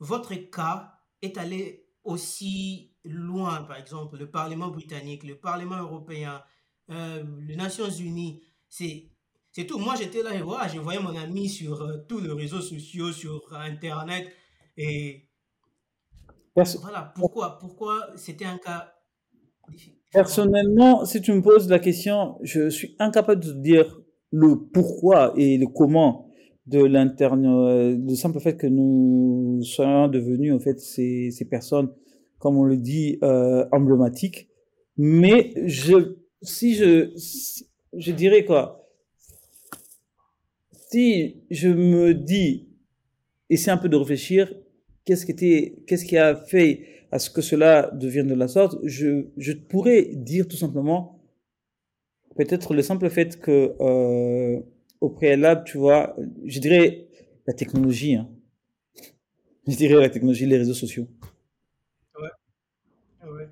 votre cas est allé aussi loin, par exemple, le Parlement britannique, le Parlement européen, euh, les Nations Unies, c'est, c'est tout. Moi, j'étais là et voilà, je voyais mon ami sur euh, tous les réseaux sociaux, sur Internet, et voilà, pourquoi, pourquoi c'était un cas Personnellement, si tu me poses la question, je suis incapable de dire le pourquoi et le comment de l'interne, le simple fait que nous soyons devenus en fait ces, ces personnes, comme on le dit, euh, emblématiques. Mais je, si je, je dirais quoi, si je me dis, essaie un peu de réfléchir, qu'est-ce qui était, qu'est-ce qui a fait à ce que cela devienne de la sorte, je, je pourrais dire tout simplement, peut-être le simple fait que euh, au préalable, tu vois, je dirais la technologie. Hein. Je dirais la technologie, les réseaux sociaux. Ouais. Ouais.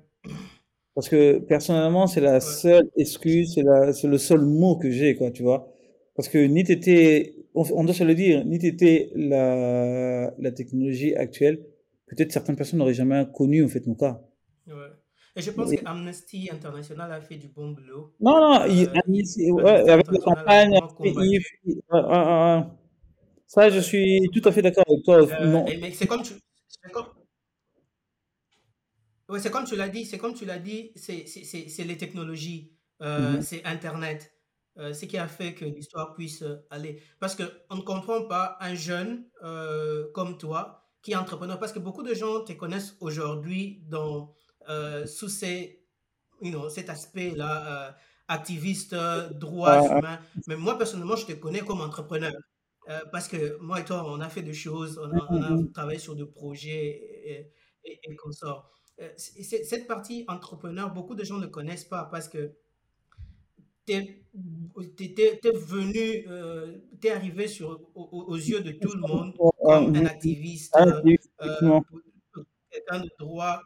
Parce que personnellement, c'est la Ouais. seule excuse, c'est le seul mot que j'ai, quoi, tu vois. Parce que ni t'étais, on, on doit se le dire, ni t'étais la, la technologie actuelle, peut-être certaines personnes n'auraient jamais connu, en fait, mon cas. Et je pense que Amnesty International a fait du bon boulot. Non, non, Euh, il- c'est- Amnesty ouais, avec la campagne, ça, je suis tout à fait d'accord avec toi. Euh, Non, et- mais c'est comme tu, c'est comme, ouais, c'est comme tu l'as dit, c'est comme tu l'as dit, c'est les technologies, euh, Mhm. c'est Internet, euh, ce qui a fait que l'histoire puisse aller. Parce qu'on ne comprend pas un jeune euh, comme toi qui est entrepreneur, parce que beaucoup de gens te connaissent aujourd'hui dans sous ces, you know, cet aspect-là, euh, activiste, euh, droits ah, humains. Mais moi, personnellement, je te connais comme entrepreneur. Euh, parce que moi et toi, on a fait des choses, on a, on a travaillé sur des projets et, et, et comme ça. Euh, cette partie entrepreneur, beaucoup de gens ne connaissent pas parce que t'es- t'es venu, euh, t'es arrivé sur, aux, yeux de tout le monde comme un activiste, Ah, euh, euh, quelqu'un de droit,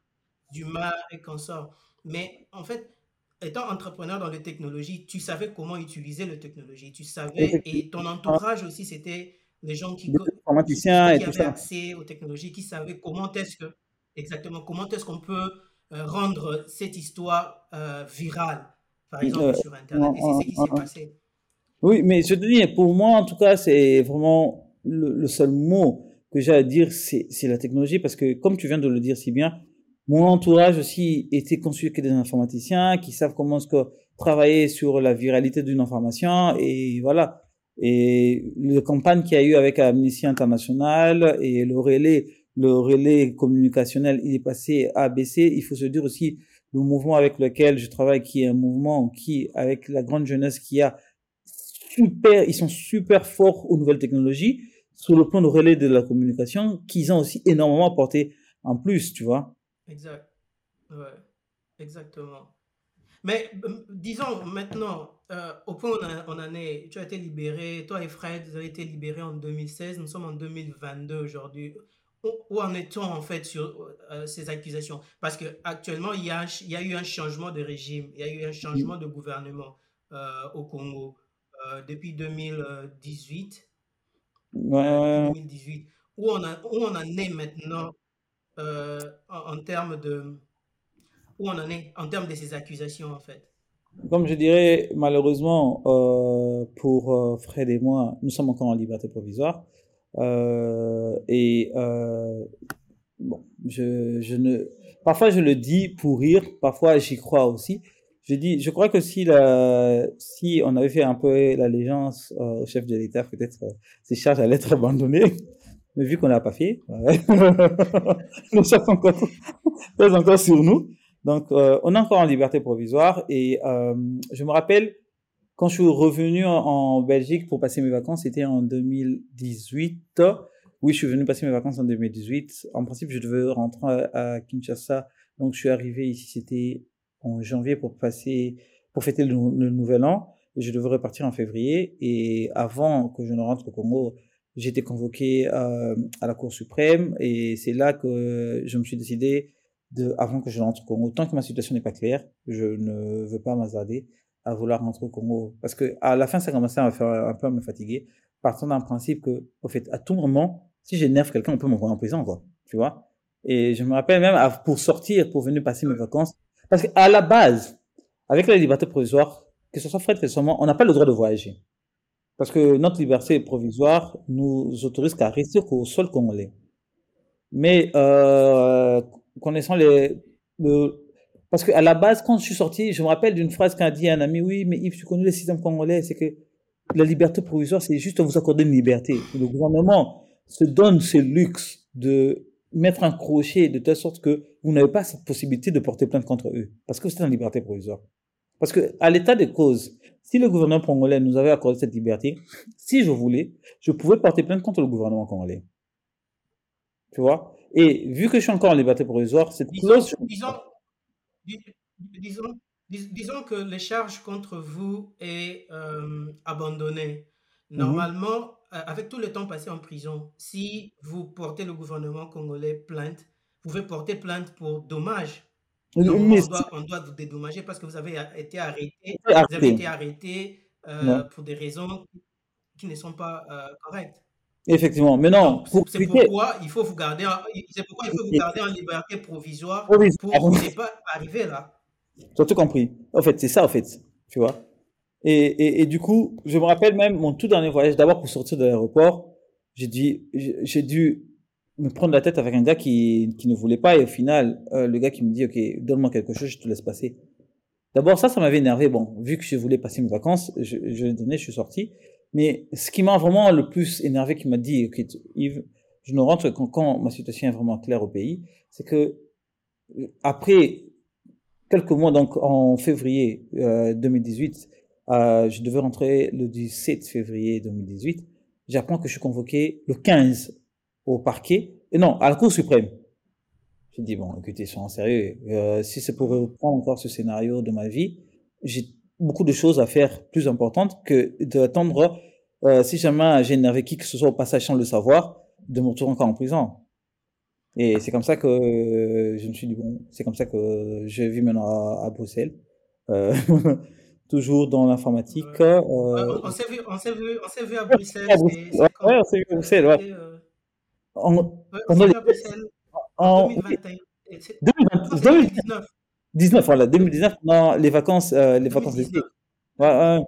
d'humain et comme ça. Mais en fait, étant entrepreneur dans les technologies, tu savais comment utiliser les technologies. Tu savais, et ton entourage aussi, c'était les gens qui, et tout avaient ça. accès aux technologies, qui savaient comment est-ce que, exactement, comment est-ce qu'on peut euh, rendre cette histoire euh, virale, par exemple Euh, sur Internet. Et c'est ce qui s'est passé. Oui, mais je te dis, pour moi, en tout cas, c'est vraiment le, le seul mot que j'ai à dire, c'est, c'est la technologie, parce que comme tu viens de le dire si bien, mon entourage aussi était constitué que des informaticiens qui savent comment travailler sur la viralité d'une information, et voilà. Et la campagne qu'il y a eu avec Amnesty International et le relais, le relais communicationnel, il est passé à ABC. Il faut se dire aussi le mouvement avec lequel je travaille, qui est un mouvement qui, avec la grande jeunesse qui a super, ils sont super forts aux nouvelles technologies sur le plan de relais de la communication, qu'ils ont aussi énormément apporté en plus, tu vois. Exact. Ouais, exactement. Mais euh, disons maintenant, euh, au point où on, a- on en est, tu as été libéré, toi et Fred, vous avez été libérés en 2016, nous sommes en 2022 aujourd'hui. Où, où en est-on en fait sur euh, ces accusations? Parce que actuellement, il y a, un ch- il y a eu un changement de régime, il y a eu un changement de gouvernement euh, au Congo euh, depuis 2018, euh, depuis Ouais, 2018. Où on a- où on en est maintenant euh, en, termes de où on en est en termes de ces accusations en fait. comme je dirais, malheureusement, euh, pour euh, Fred et moi, nous sommes encore en liberté provisoire. Et bon, je, ne, parfois je le dis pour rire, parfois j'y crois aussi. Je dis, je crois que si la, si on avait fait un peu l'allégeance au chef de l'État, peut-être ces charges allaient être abandonnées. Mais vu qu'on l'a pas fait, les charges sont encore, pèsent encore sur nous. Donc, euh, on est encore en liberté provisoire. Et euh, je me rappelle, quand je suis revenu en, Belgique pour passer mes vacances, c'était en 2018. Oui, je suis venu passer mes vacances en 2018. En principe, je devais rentrer à, Kinshasa. Donc, je suis arrivé ici, c'était en janvier pour passer, pour fêter le, le nouvel an. Et je devais repartir en février. Et avant que je ne rentre au Congo, j'étais convoqué euh, à la Cour suprême. Et c'est là que je me suis décidé de, avant que je rentre au Congo, tant que ma situation n'est pas claire, je ne veux pas m'hazarder à vouloir rentrer au Congo. Parce que à la fin, ça commençait à me faire un peu à me fatiguer, partant d'un principe que, au fait, à tout moment, si j'énerve quelqu'un, on peut m'envoyer en prison, quoi. Tu vois? Et je me rappelle même, à- pour sortir, pour venir passer mes vacances, parce qu'à la base, avec la liberté provisoire, que ce soit Fred, que ce soit moi, on n'a pas le droit de voyager. Parce que notre liberté provisoire nous autorise qu'à rester qu'au sol congolais. Mais euh, connaissant les, le, parce qu'à la base, quand je suis sorti, je me rappelle d'une phrase qu'a dit un ami, oui, mais Yves, tu connais le système congolais, c'est que la liberté provisoire, c'est juste vous accorder une liberté. Le gouvernement se donne ce luxe de mettre un crochet de telle sorte que vous n'avez pas cette possibilité de porter plainte contre eux, parce que c'est une liberté provisoire. Parce que à l'état des causes, Si le gouvernement congolais nous avait accordé cette liberté, si je voulais, je pouvais porter plainte contre le gouvernement congolais. Tu vois? Et vu que je suis encore en liberté provisoire, cette clause... Disons, disons, disons, que les charges contre vous est euh, abandonnée. Mhm. Normalement, euh, avec tout le temps passé en prison, si vous portez le gouvernement congolais plainte, vous pouvez porter plainte pour dommage on, doit, vous dédommager parce que vous avez été arrêté, vous avez été arrêté euh, pour des raisons qui ne sont pas euh, correctes. Effectivement, mais non. C'est pourquoi il faut vous garder, en, pourquoi il faut vous garder en liberté provisoire pour ne pas arriver là. Tu as tout compris. En fait, c'est ça, en fait. Tu vois. Et, et, et, du coup, je me rappelle même mon tout dernier voyage, d'abord pour sortir de l'aéroport, j'ai dû me prendre la tête avec un gars qui, qui ne voulait pas et au final, euh, le gars qui me dit, OK, donne-moi quelque chose, je te laisse passer. D'abord, ça, ça m'avait énervé. Bon, vu que je voulais passer mes vacances, je, l'ai donné, je suis sorti. Mais ce qui m'a vraiment le plus énervé, qui m'a dit, OK, Yves, je ne rentre quand, quand ma situation est vraiment claire au pays, c'est que euh, après quelques mois, donc en février euh, 2018, euh, je devais rentrer le 17 février 2018. J'apprends que je suis convoqué le 15 au parquet, et non, à la Cour suprême. J'ai dit, bon, écoutez, soyons sérieux. Euh, si c'est pour reprendre encore ce scénario de ma vie, j'ai beaucoup de choses à faire plus importantes que d'attendre, euh, si jamais j'ai énervé qui que ce soit au passage sans le savoir, de me retrouver encore en prison. Et c'est comme ça que je me suis dit, bon, c'est comme ça que je vis maintenant à, Bruxelles. Euh, (laughs) toujours dans l'informatique. Euh, on s'est vu, on s'est vu, on s'est vu à Bruxelles. Ouais, on s'est vu à Bruxelles, ouais. En, ouais, en 2019. 19, voilà, 2019 pendant les vacances, euh, les vacances d'été. Ouais, ouais.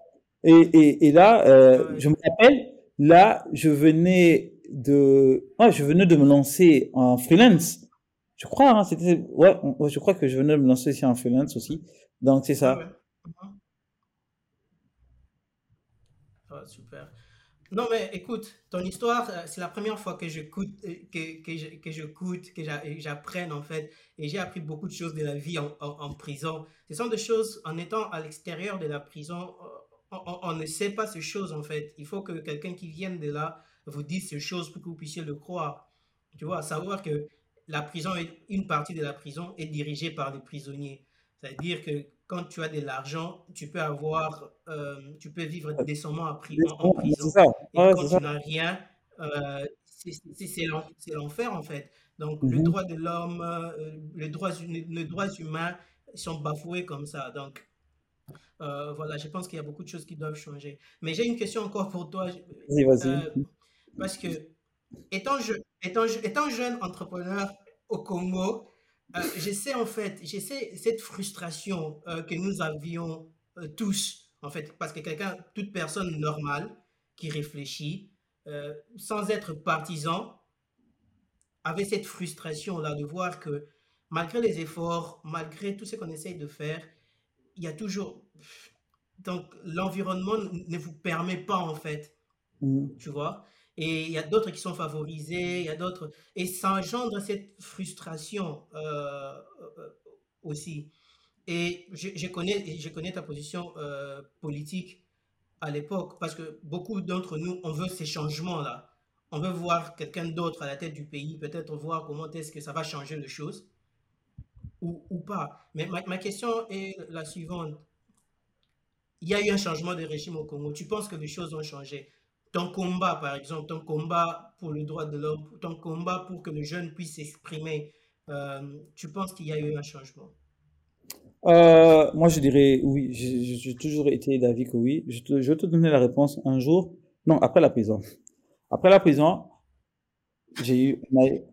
Et, et, et là, euh, je me rappelle, là, je venais de, ouais, je venais de me lancer en freelance. Je crois, hein, c'était, ouais, je crois que je venais de me lancer ici en freelance aussi. Donc c'est ça. Ah, super. Non, mais écoute, ton histoire, euh, c'est la première fois que je euh, que, que, que j'apprenne en fait. Et j'ai appris beaucoup de choses de la vie en, en, prison. Ce sont des choses, en étant à l'extérieur de la prison, euh, on, on, ne sait pas ces choses en fait. Il faut que quelqu'un qui vienne de là vous dise ces choses pour que vous puissiez le croire. Tu vois, savoir que la prison, est, une partie de la prison est dirigée par les prisonniers. C'est-à-dire que quand tu as de l'argent, tu peux avoir, euh, tu peux vivre décemment en, prison. Et quand tu n'as rien, euh, c'est l'enfer en fait. Donc le mhm. droit de l'homme, euh, les, droits, les droits humains sont bafoués comme ça. Donc voilà, je pense qu'il y a beaucoup de choses qui doivent changer. Mais j'ai une question encore pour toi. Vas-y, vas-y. parce que étant, je, étant, étant jeune entrepreneur au Congo, euh, j'essaie en fait, j'essaie cette frustration que nous avions tous, en fait, parce que quelqu'un, toute personne normale qui réfléchit, sans être partisan, avait cette frustration-là de voir que malgré les efforts, malgré tout ce qu'on essaye de faire, il y a toujours... Donc l'environnement ne vous permet pas en fait, mmh. tu vois? Et il y a d'autres qui sont favorisés, il y a d'autres. Et ça engendre cette frustration euh, euh, aussi. Et je, connais, je connais ta position euh, politique à l'époque, parce que beaucoup d'entre nous, on veut ces changements-là. On veut voir quelqu'un d'autre à la tête du pays, peut-être voir comment est-ce que ça va changer les choses, ou, pas. Mais ma, ma question est la suivante. Il y a eu un changement de régime au Congo. Tu penses que les choses ont changé? Ton combat, par exemple, ton combat pour le droit de l'homme, ton combat pour que le jeune puisse s'exprimer, euh, tu penses qu'il y a eu un changement? Euh, Moi, je dirais oui. J'ai toujours été d'avis que oui. Je, te, je vais te donner la réponse un jour. Non, après la prison. Après la prison, j'ai eu,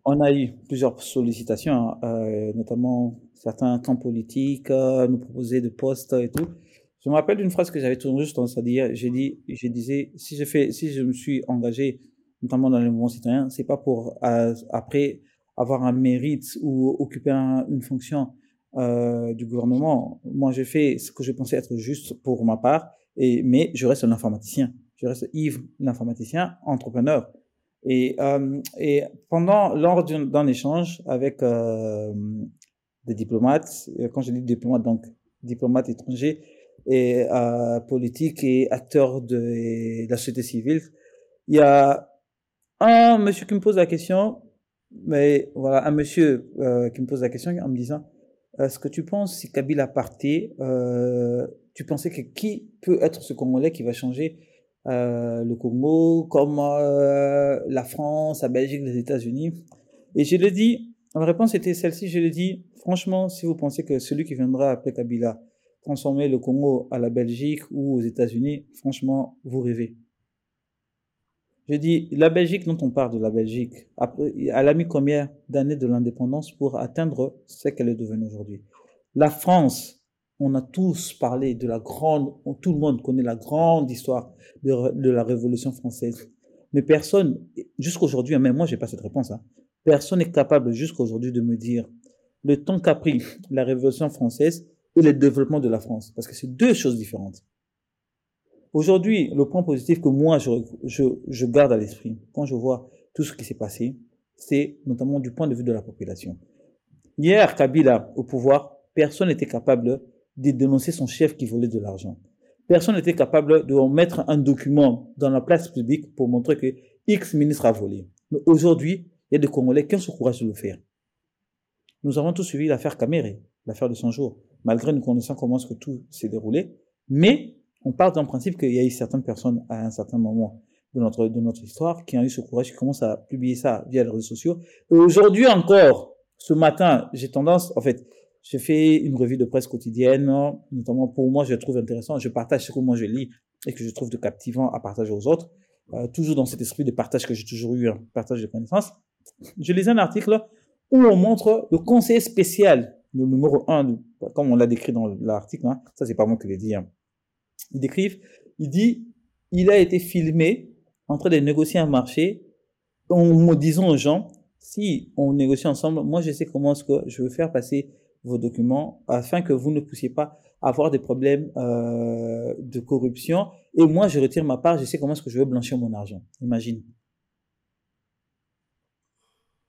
on a, eu plusieurs sollicitations, hein, euh, notamment certains camps politiques nous proposaient des postes et tout. Je me rappelle d'une phrase que j'avais toujours juste tendance à dire. J'ai dit, je disais, si je fais, si je me suis engagé, notamment dans le mouvement citoyen, c'est pas pour euh, après avoir un mérite ou occuper une fonction euh, du gouvernement. Moi, j'ai fait ce que je pensais être juste pour ma part, et mais je reste un informaticien. Je reste Yves, l'informaticien, entrepreneur. Et, euh, et pendant lors d'un échange avec euh, des diplomates, quand je dis diplomates, donc diplomates étrangers, et euh, politiques et acteurs de, la société civile. Il y a un monsieur qui me pose la question, mais voilà, un monsieur euh, qui me pose la question en me disant, est-ce que tu penses si Kabila partait, euh, tu pensais que qui peut être ce Congolais qui va changer euh, le Congo comme euh, la France, la Belgique, les États-Unis? Et je le dis, ma réponse était celle-ci, je le dis, franchement, si vous pensez que celui qui viendra après Kabila transformer le Congo à la Belgique ou aux États-Unis, franchement, vous rêvez. Je dis, la Belgique, dont on parle de la Belgique, elle a mis combien d'années de l'indépendance pour atteindre ce qu'elle est devenue aujourd'hui? La France, on a tous parlé de la grande, tout le monde connaît la grande histoire de, la Révolution française. Mais personne, jusqu'aujourd'hui, même moi, j'ai pas cette réponse, hein, personne n'est capable jusqu'aujourd'hui de me dire le temps qu'a pris la Révolution française et le développement de la France. Parce que c'est deux choses différentes. Aujourd'hui, le point positif que moi, je, je, je garde à l'esprit, quand je vois tout ce qui s'est passé, c'est notamment du point de vue de la population. Hier, Kabila, au pouvoir, personne n'était capable de dénoncer son chef qui volait de l'argent. Personne n'était capable de mettre un document dans la place publique pour montrer que X ministre a volé. Mais aujourd'hui, il y a des Congolais qui ont ce courage de le faire. Nous avons tous suivi l'affaire Caméré, l'affaire de 100 jours, malgré nous connaissant comment ce que tout s'est déroulé. Mais on part d'un principe qu'il y a eu certaines personnes à un certain moment de notre, de notre histoire qui ont eu ce courage, qui commencent à publier ça via les réseaux sociaux. Et aujourd'hui encore, ce matin, j'ai tendance, en fait, je fais une revue de presse quotidienne, notamment pour moi, je trouve intéressant. Je partage ce que moi je lis et que je trouve de captivant à partager aux autres. Euh, toujours dans cet esprit de partage que j'ai toujours eu, un partage de connaissances. Je lisais un article où on montre le conseiller spécial, le numéro 1, comme on l'a décrit dans l'article, hein. ça c'est pas moi qui l'ai dit. Hein. Ils décrivent, il dit, il a été filmé en train de négocier un marché en me disant aux gens, si on négocie ensemble, moi je sais comment ce que je veux faire passer vos documents afin que vous ne puissiez pas avoir des problèmes euh, de corruption. Et moi, je retire ma part, je sais comment est-ce que je veux blanchir mon argent. Imagine.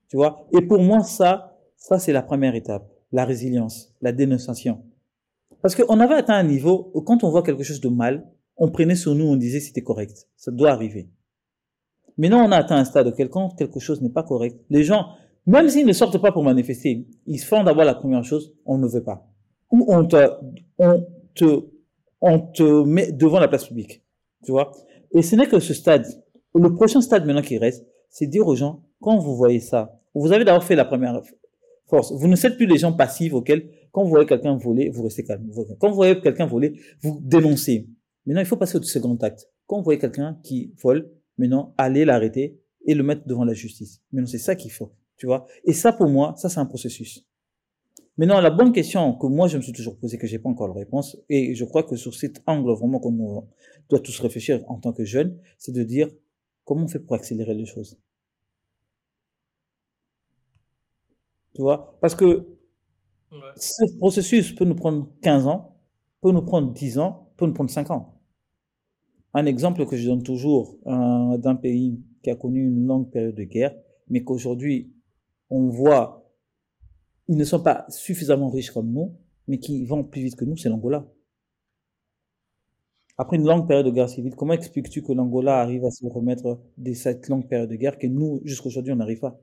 Tu vois? Et pour moi, ça, ça c'est la première étape. La résilience, la dénonciation. Parce qu'on avait atteint un niveau où quand on voit quelque chose de mal, on prenait sur nous, on disait c'était correct. Ça doit arriver. Maintenant, on a atteint un stade où quand quelque chose n'est pas correct, les gens, même s'ils ne sortent pas pour manifester, ils font d'abord la première chose, on ne veut pas. Ou on te, on te, on te met devant la place publique. Tu vois? Et ce n'est que ce stade. Le prochain stade maintenant qui reste, c'est dire aux gens, quand vous voyez ça, vous avez d'abord fait la première force. Vous ne êtes plus les gens passifs auxquels, quand vous voyez quelqu'un voler, vous restez calme. Quand vous voyez quelqu'un voler, vous dénoncez. Maintenant, il faut passer au second acte. Quand vous voyez quelqu'un qui vole, maintenant, allez l'arrêter et le mettre devant la justice. Maintenant, c'est ça qu'il faut. Tu vois Et ça, pour moi, ça, c'est un processus. Maintenant, la bonne question que moi, je me suis toujours posée, que j'ai pas encore la réponse, et je crois que sur cet angle vraiment qu'on doit tous réfléchir en tant que jeunes, c'est de dire comment on fait pour accélérer les choses? Tu vois? Parce que ce processus peut nous prendre 15 ans, peut nous prendre 10 ans, peut nous prendre 5 ans. Un exemple que je donne toujours euh, d'un pays qui a connu une longue période de guerre, mais qu'aujourd'hui on voit, ils ne sont pas suffisamment riches comme nous, mais qui vont plus vite que nous, c'est l'Angola. Après une longue période de guerre civile, comment expliques-tu que l'Angola arrive à se remettre de cette longue période de guerre que nous, jusqu'aujourd'hui, on n'arrive pas?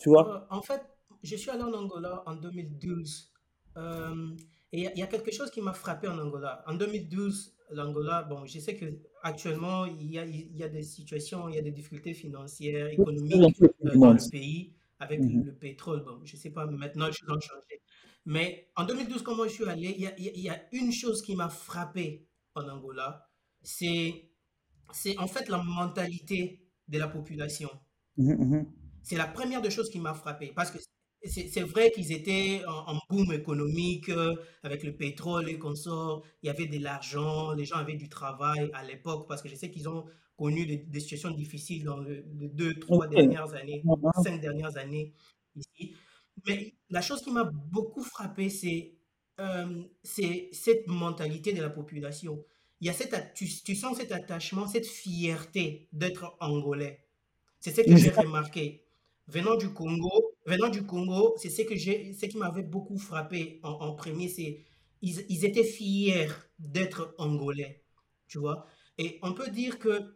Tu vois? Euh, En fait, je suis allé en Angola en 2012. Euh, et il y, a quelque chose qui m'a frappé en Angola. En 2012, l'Angola, bon, je sais qu'actuellement, il y a, il y a des situations, il y a des difficultés financières, économiques euh, dans le pays avec mhm. le pétrole. Bon, je sais pas, maintenant, je vais changer. Mais en 2012, quand moi je suis allé, il y a, y a, une chose qui m'a frappé en Angola, c'est, c'est en fait la mentalité de la population. Mhm, mhm. C'est la première des choses qui m'a frappé. Parce que c'est vrai qu'ils étaient en, boom économique euh, avec le pétrole et consorts. Il y avait de l'argent, les gens avaient du travail à l'époque parce que je sais qu'ils ont connu des, situations difficiles dans les deux, trois dernières années, cinq dernières années ici. Mais la chose qui m'a beaucoup frappé, c'est euh, cette mentalité de la population. Il y a cette, tu, tu sens cet attachement, cette fierté d'être angolais. C'est ce que j'ai remarqué. Venant du Congo, venant du Congo, c'est ce que j'ai, ce qui m'avait beaucoup frappé en, premier, c'est ils, étaient fiers d'être angolais, tu vois. Et on peut dire que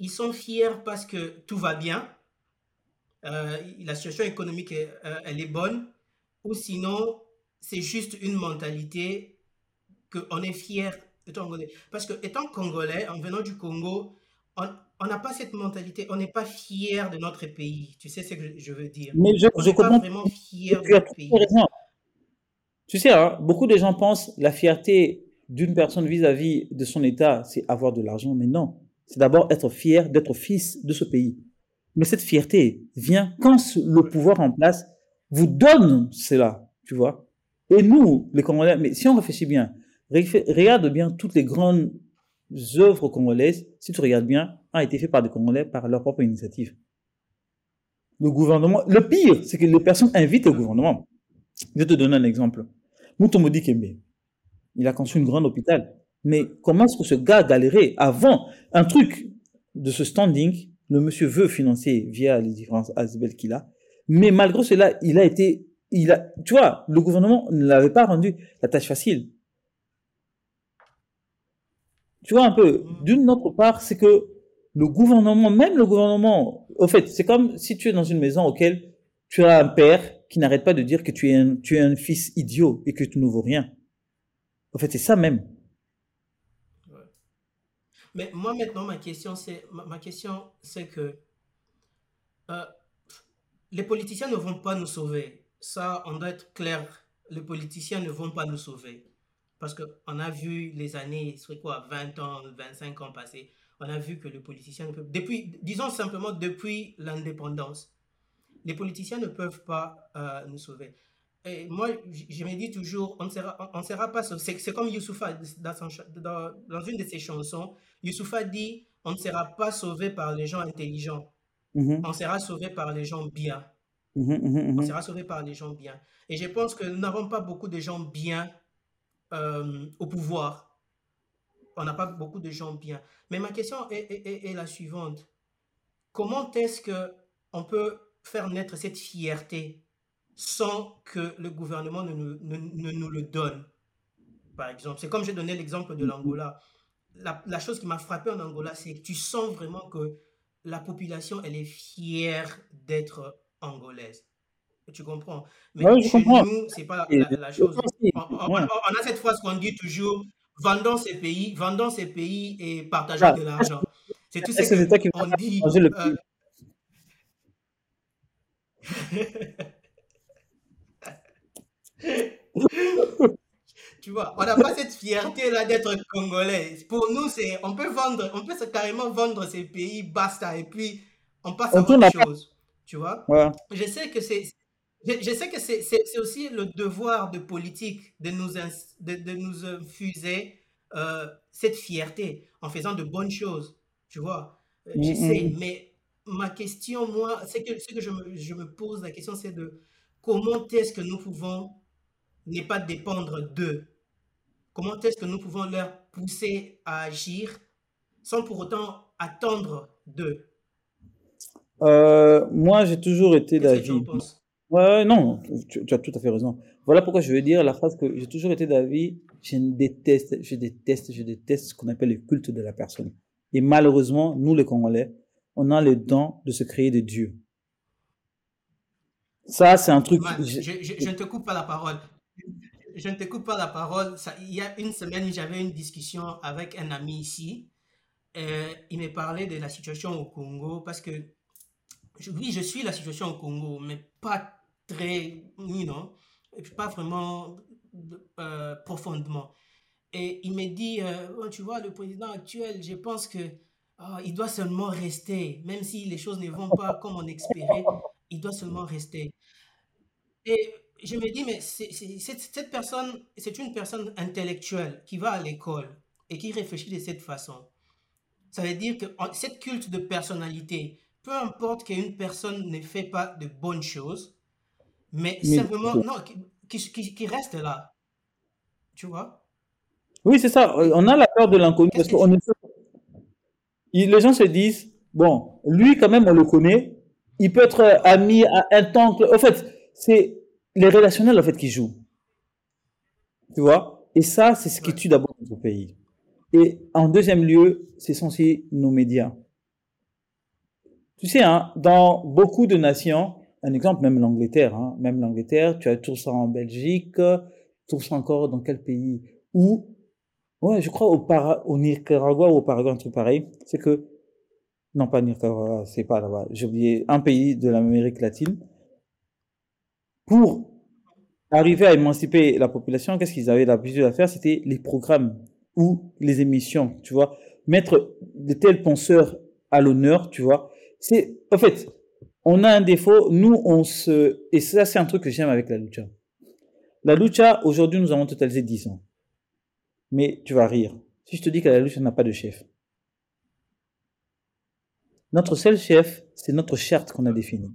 ils sont fiers parce que tout va bien, euh, la situation économique, est- euh, elle est bonne, ou sinon, c'est juste une mentalité qu'on est fier étant congolais. Parce que étant congolais, en venant du Congo, on on n'a pas cette mentalité, on n'est pas fier de notre pays. Tu sais ce que je veux dire? Mais je, On je n'est pas comprends, vraiment fier de notre pays. raison. Tu sais, hein, beaucoup de gens pensent la fierté d'une personne vis-à-vis de son État, c'est avoir de l'argent, mais non. C'est d'abord être fier d'être fils de ce pays. Mais cette fierté vient quand le pouvoir en place vous donne cela, tu vois. Et nous, les Congolais, mais si on réfléchit bien, regarde bien toutes les grandes œuvres congolaises, si tu regardes bien, ont été faites par des Congolais par leur propre initiative. Le gouvernement, le pire, c'est que les personnes invitent le gouvernement. Je vais te donner un exemple. Moutomodi Kembe, il a construit une grande hôpital. Mais comment est-ce que ce gars a galéré avant un truc de ce standing, le monsieur veut financer via les différents ASBL qu'il a, mais malgré cela, il a été, il a, tu vois, le gouvernement ne l'avait pas rendu la tâche facile. Tu vois un peu, Mm. d'une autre part, c'est que le gouvernement, même le gouvernement, au fait, c'est comme si tu es dans une maison auquel tu as un père qui n'arrête pas de dire que tu es un, tu es un fils idiot et que tu ne vaux rien. En fait, c'est ça même. Ouais. Mais moi maintenant, ma question, c'est ma, ma question, c'est que euh, les politiciens ne vont pas nous sauver. Ça, on doit être clair. Les politiciens ne vont pas nous sauver. Parce qu'on a vu les années, c'est quoi, 20 ans, 25 ans passés, on a vu que les politiciens ne peuvent... Depuis, disons simplement depuis l'indépendance, les politiciens ne peuvent pas euh, nous sauver. Et moi, je me dis toujours, on ne sera, on, sera pas sauvé. C'est comme Youssoufa, dans, son dans, dans une de ses chansons, Youssoufa dit, on ne sera pas sauvé par les gens intelligents, Mhm, on sera sauvé par les gens bien. mhm, mhm, On sera sauvé par les gens bien. Et je pense que nous n'avons pas beaucoup de gens bien euh, au pouvoir. On n'a pas beaucoup de gens bien. Mais ma question est, la suivante. Comment est-ce que on peut faire naître cette fierté sans que le gouvernement ne nous, ne- ne nous le donne, par exemple? C'est comme j'ai donné l'exemple de l'Angola. La, la chose qui m'a frappé en Angola, c'est que tu sens vraiment que la population, elle est fière d'être angolaise. Tu comprends? Mais Ouais, je chez comprends. nous, c'est pas Et la, la chose. On, on- ouais. on- on a cette phrase qu'on dit toujours, vendons ces pays, vendons ces pays et partageons de l'argent. C'est tout ce qu'on vas dit. le euh? (laughs) Tu vois, on n'a pas cette fierté-là d'être congolais. Pour nous, c'est, on peut vendre, on peut carrément vendre ces pays, basta, et puis on passe On à autre chose. Tu vois? Ouais. Je sais que c'est, je, je sais que c'est, aussi le devoir de politique de nous, de, de nous infuser euh, cette fierté en faisant de bonnes choses. Tu vois? Euh, Mm, sais, mm. mais ma question, moi, c'est que, ce que je me, je me pose la question, c'est de comment est-ce que nous pouvons ne pas dépendre d'eux? Comment est-ce que nous pouvons leur pousser à agir sans pour autant attendre d'eux? Euh, moi, j'ai toujours été d'avis. Ouais, ouais, non, tu, tu as tout à fait raison. Voilà pourquoi je veux dire la phrase que j'ai toujours été d'avis. Je déteste, je déteste, je déteste ce qu'on appelle le culte de la personne. Et malheureusement, nous les Congolais, on a le don de se créer des dieux. Ça, c'est un truc. Man, je- je, je- je ne te coupe pas la parole. Je ne te coupe pas la parole. Ça, il y a une semaine, j'avais une discussion avec un ami ici. Euh, il me parlait de la situation au Congo parce que, oui, je suis la situation au Congo, mais pas très, you know, pas vraiment euh, profondément. Et il me dit, euh, Oh, tu vois, le président actuel, je pense que ah, il doit seulement rester, même si les choses ne vont pas comme on espérait, il doit seulement rester. Et je me dis, mais cette, personne, c'est une personne intellectuelle qui va à l'école et qui réfléchit de cette façon. Ça veut dire que cette culte de personnalité, peu importe qu'une personne ne fait pas de bonnes choses, mais Mais- simplement, non, qui, qui, qui- reste là. Tu vois? Oui, c'est ça. On a la peur de l'inconnu parce que est... Les gens se disent, bon, lui, quand même, on le connaît. Il peut être ami à un temps. que- En fait, c'est les relationnels, en fait, qui jouent. Tu vois? Et ça, c'est ce qui tue d'abord notre pays. Et en deuxième lieu, c'est censé nos médias. Tu sais, hein, dans beaucoup de nations, un exemple, même l'Angleterre, hein, même l'Angleterre, tu as tout ça en Belgique, tout ça encore dans quel pays? Où Ouais, je crois au, au Nicaragua ou au Paraguay, un truc pareil. C'est que, non pas Nicaragua, c'est pas là-bas. J'ai oublié un pays de l'Amérique latine. Pour arriver à émanciper la population, qu'est-ce qu'ils avaient l'habitude de faire? C'était les programmes ou les émissions, tu vois. Mettre de tels penseurs à l'honneur, tu vois. C'est, en fait, on a un défaut. Nous, on se, et ça, c'est un truc que j'aime avec la lucha. La lucha, aujourd'hui, nous avons totalisé 10 ans. Mais tu vas rire. Si je te dis que la lucha n'a pas de chef. Notre seul chef, c'est notre charte qu'on a définie.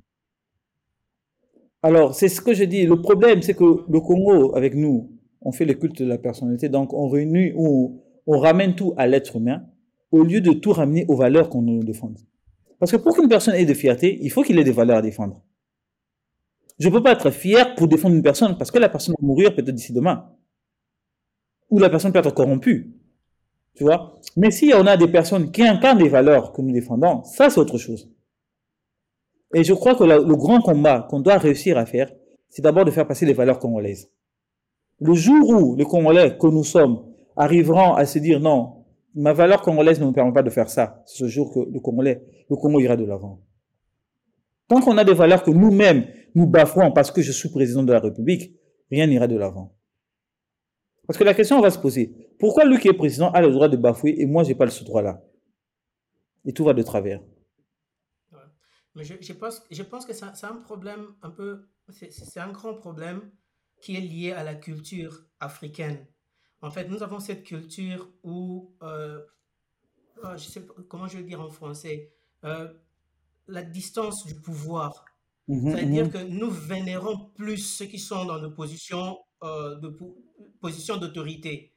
Alors, c'est ce que je dis. Le problème, c'est que le Congo, avec nous, on fait le culte de la personnalité, donc on réunit ou on ramène tout à l'être humain, au lieu de tout ramener aux valeurs qu'on nous défend. Parce que pour qu'une personne ait de fierté, il faut qu'il ait des valeurs à défendre. Je ne peux pas être fier pour défendre une personne parce que la personne va mourir peut-être d'ici demain. Ou la personne peut être corrompue. Tu vois? Mais si on a des personnes qui incarnent des valeurs que nous défendons, ça c'est autre chose. Et je crois que le grand combat qu'on doit réussir à faire, c'est d'abord de faire passer les valeurs congolaises. Le jour où les Congolais que nous sommes arriveront à se dire non, ma valeur congolaise ne me permet pas de faire ça, c'est ce jour que le Congolais, le Congo ira de l'avant. Tant qu'on a des valeurs que nous-mêmes nous bafouons parce que je suis président de la République, rien n'ira de l'avant. Parce que la question va se poser, pourquoi lui qui est président a le droit de bafouer et moi j'ai pas ce droit-là? Et tout va de travers. Mais je, pense, je pense que c'est un problème un peu, c'est un grand problème qui est lié à la culture africaine. En fait, nous avons cette culture où, euh, oh, je sais pas comment je vais dire en français, euh, la distance du pouvoir. Mhm, C'est-à-dire mhm. que nous vénérons plus ceux qui sont dans une position euh, de position d'autorité.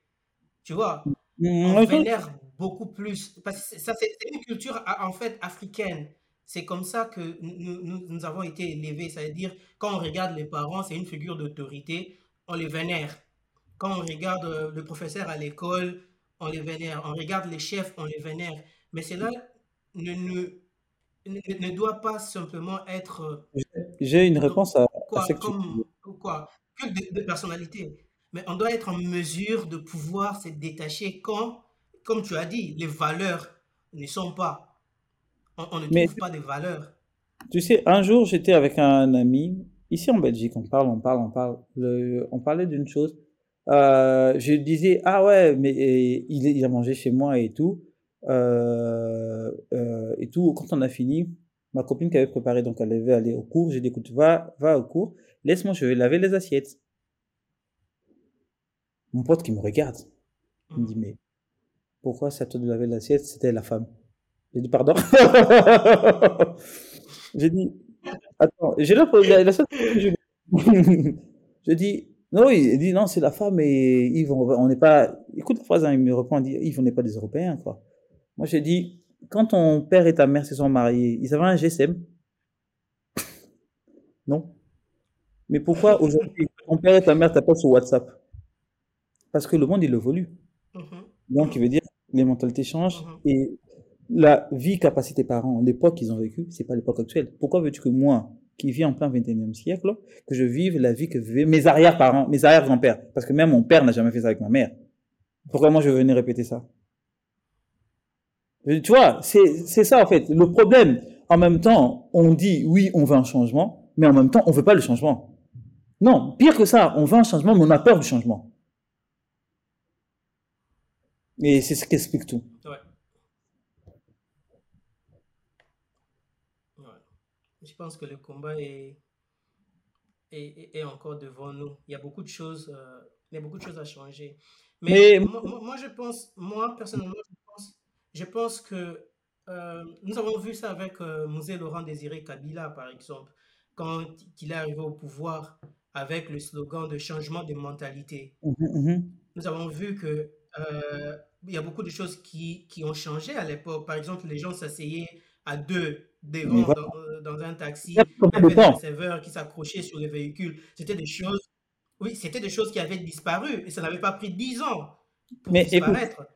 Tu vois, mhm, on vénère beaucoup plus. Parce que ça, c'est une culture en fait africaine. C'est comme ça que nous, nous, avons été élevés. C'est-à-dire, quand on regarde les parents, c'est une figure d'autorité, on les vénère. Quand on regarde euh, le professeur à l'école, on les vénère. On regarde les chefs, on les vénère. Mais cela ne, ne, ne, doit pas simplement être... J'ai une réponse à, quoi, comme, quoi, que de, personnalité. Mais on doit être en mesure de pouvoir se détacher quand, comme tu as dit, les valeurs ne sont pas on, ne trouve pas des valeurs. Tu sais, un jour, j'étais avec un ami, ici en Belgique, on parle, on parle, on parle. on parlait d'une chose. Euh, je disais, ah ouais, mais il, il, a mangé chez moi et tout. Euh, euh, et tout, quand on a fini, ma copine qui avait préparé, donc elle devait aller au cours, j'ai dit, écoute, va, va au cours, laisse-moi, je vais laver les assiettes. Mon pote qui me regarde, il me dit, mmh. mais pourquoi c'est à toi de laver l'assiette? C'était la femme. J'ai dit pardon. (laughs) j'ai dit, attends, j'ai la, la, seule je... (laughs) j'ai dit, non, il dit, non, c'est la femme et Yves, on n'est pas, écoute la phrase, hein, il me répond, il dit, Yves, on n'est pas des Européens, quoi. Moi, j'ai dit, quand ton père et ta mère se sont mariés, ils avaient un GSM? (laughs) non. Mais pourquoi aujourd'hui, ton père et ta mère t'appellent sur WhatsApp? Parce que le monde, il évolue. Mm-hmm. Donc, il veut dire, les mentalités changent mm-hmm. et la vie capacité parents, l'époque qu'ils ont vécu, c'est pas l'époque actuelle. Pourquoi veux-tu que moi, qui vis en plein 21e siècle, que je vive la vie que vivaient mes arrière-parents, mes arrière-grands-pères? Parce que même mon père n'a jamais fait ça avec ma mère. Pourquoi moi je veux venir répéter ça? Tu vois, c'est ça en fait. Le problème, en même temps, on dit oui, on veut un changement, mais en même temps, on veut pas le changement. Non, pire que ça, on veut un changement, mais on a peur du changement. Et c'est ce qui explique tout. Ouais. je pense que le combat est, est, encore devant nous. Il y a beaucoup de choses, euh, il y a beaucoup de choses à changer. Mais, Moi, je pense, moi personnellement, je je pense que euh, nous avons vu ça avec euh, Laurent Désiré Kabila, par exemple, quand il est arrivé au pouvoir avec le slogan de changement de mentalité. Mmh mmh nous avons vu que euh, il y a beaucoup de choses qui, qui ont changé à l'époque. Par exemple, les gens s'asseyaient à deux devant dans, euh, dans, un taxi, avait des serveurs qui s'accrochaient sur les véhicules. C'était des choses Oui, c'était des choses qui avaient disparu et ça n'avait pas pris 10 ans pour Mais écoute, disparaître.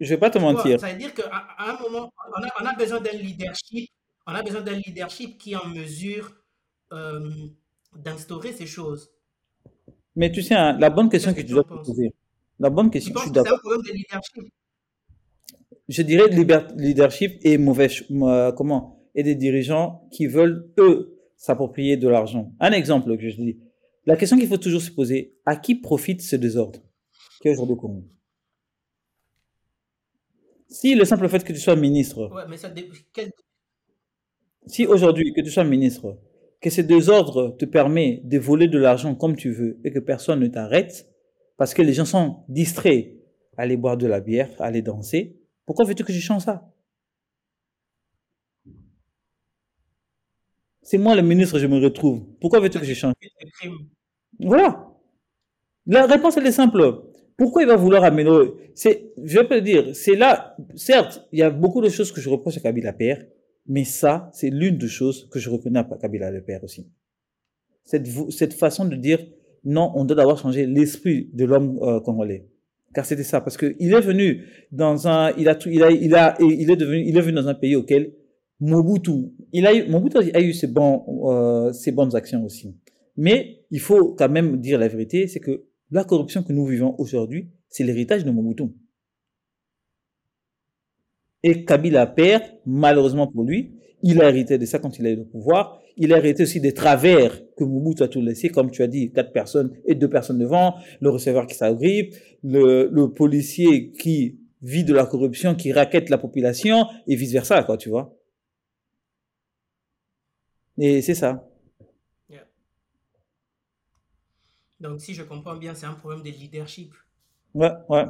Je vais pas te Tu mentir. ça veut dire qu'à un moment, on a, on a besoin d'un leadership, on a besoin d'un leadership qui est en mesure euh, d'instaurer ces choses. Mais tu sais, hein, la bonne question que que tu tu dois te poser, la bonne Tu question, je penses suis que c'est un problème de leadership? Je dirais leadership et mauvais, euh, comment, et des dirigeants qui veulent, eux, s'approprier de l'argent. Un exemple que je dis. La question qu'il faut toujours se poser, à qui profite ce désordre? Qui est aujourd'hui au Congo? Si le simple fait que tu sois ministre, Ouais, mais ça, dé- quel- si aujourd'hui que tu sois ministre, que ce désordre te permet de voler de l'argent comme tu veux et que personne ne t'arrête, parce que les gens sont distraits à aller boire de la bière, à aller danser, pourquoi veux-tu que je change ça? C'est moi le ministre, je me retrouve. Pourquoi veux-tu que je change? Voilà. La réponse, elle est simple. Pourquoi il va vouloir améliorer? C'est, je peux te dire, c'est là, certes, il y a beaucoup de choses que je reproche à Kabila Père, mais ça, c'est l'une des choses que je reconnais à Kabila le Père aussi. Cette, cette façon de dire, non, on doit d'abord changer l'esprit de l'homme euh, congolais. Car c'était ça, parce que il est venu dans un, il a tout, il a, il a, il est devenu, il est venu dans un pays auquel Mobutu, il a eu, Mobutu a eu ses bons, euh, ses bonnes actions aussi. Mais il faut quand même dire la vérité, c'est que la corruption que nous vivons aujourd'hui, c'est l'héritage de Mobutu. Et Kabila père, malheureusement pour lui, il a hérité de ça quand il a eu pouvoir. Il a hérité aussi des travers que Mobutu a tout laissé, comme tu as dit, quatre personnes et deux personnes devant, le receveur qui s'agrippe, le, le policier qui vit de la corruption, qui raquette la population, et vice versa, quoi, tu vois. Et c'est ça. Donc, si je comprends bien, c'est un problème de leadership. Ouais, ouais.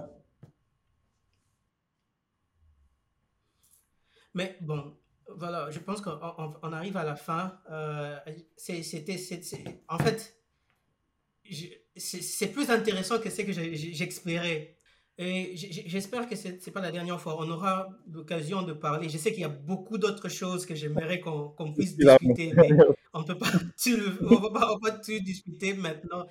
Mais bon, voilà, je pense qu'on on- on arrive à la fin. Euh, c'était, en fait, c'est plus intéressant que ce que j'espérais. Et j'espère que c'est c'est pas la dernière fois. On aura l'occasion de parler. Je sais qu'il y a beaucoup d'autres choses que j'aimerais qu'on qu'on puisse discuter, mais on peut pas (laughs) tout, le- on va pas, on va pas tout discuter maintenant.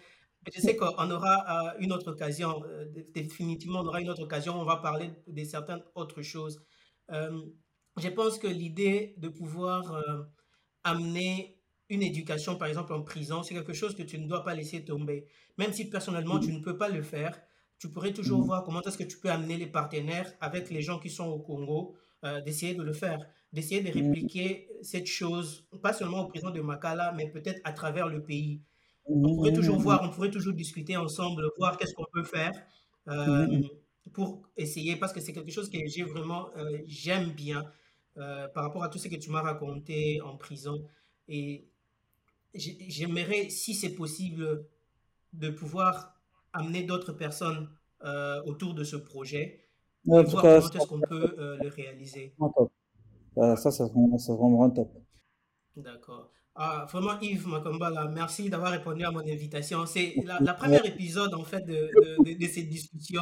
Je sais qu'on aura euh, une autre occasion. euh, définitivement, on aura une autre occasion. On va parler de certaines autres choses. Euh, je pense que l'idée de pouvoir amener une éducation, par exemple en prison, c'est quelque chose que tu ne dois pas laisser tomber. Même si personnellement tu ne peux pas le faire, tu pourrais toujours voir comment est-ce que tu peux amener les partenaires avec les gens qui sont au Congo, d'essayer de le faire, d'essayer de répliquer cette chose, pas seulement aux prisons de Makala, mais peut-être à travers le pays. On pourrait toujours voir, on pourrait toujours discuter ensemble, voir qu'est-ce qu'on peut faire euh, pour essayer, parce que c'est quelque chose que j'ai vraiment, euh, j'aime bien euh, par rapport à tout ce que tu m'as raconté en prison. Et j'ai- j'aimerais, si c'est possible, de pouvoir amener d'autres personnes autour de ce projet et tout voir cas, comment est-ce qu'on peut le réaliser. Ça, ça, ça, c'est vraiment top. D'accord. Ah, vraiment, Yves Makambala, merci d'avoir répondu à mon invitation. C'est la, la première épisode, en fait, de, de, de- de cette discussion.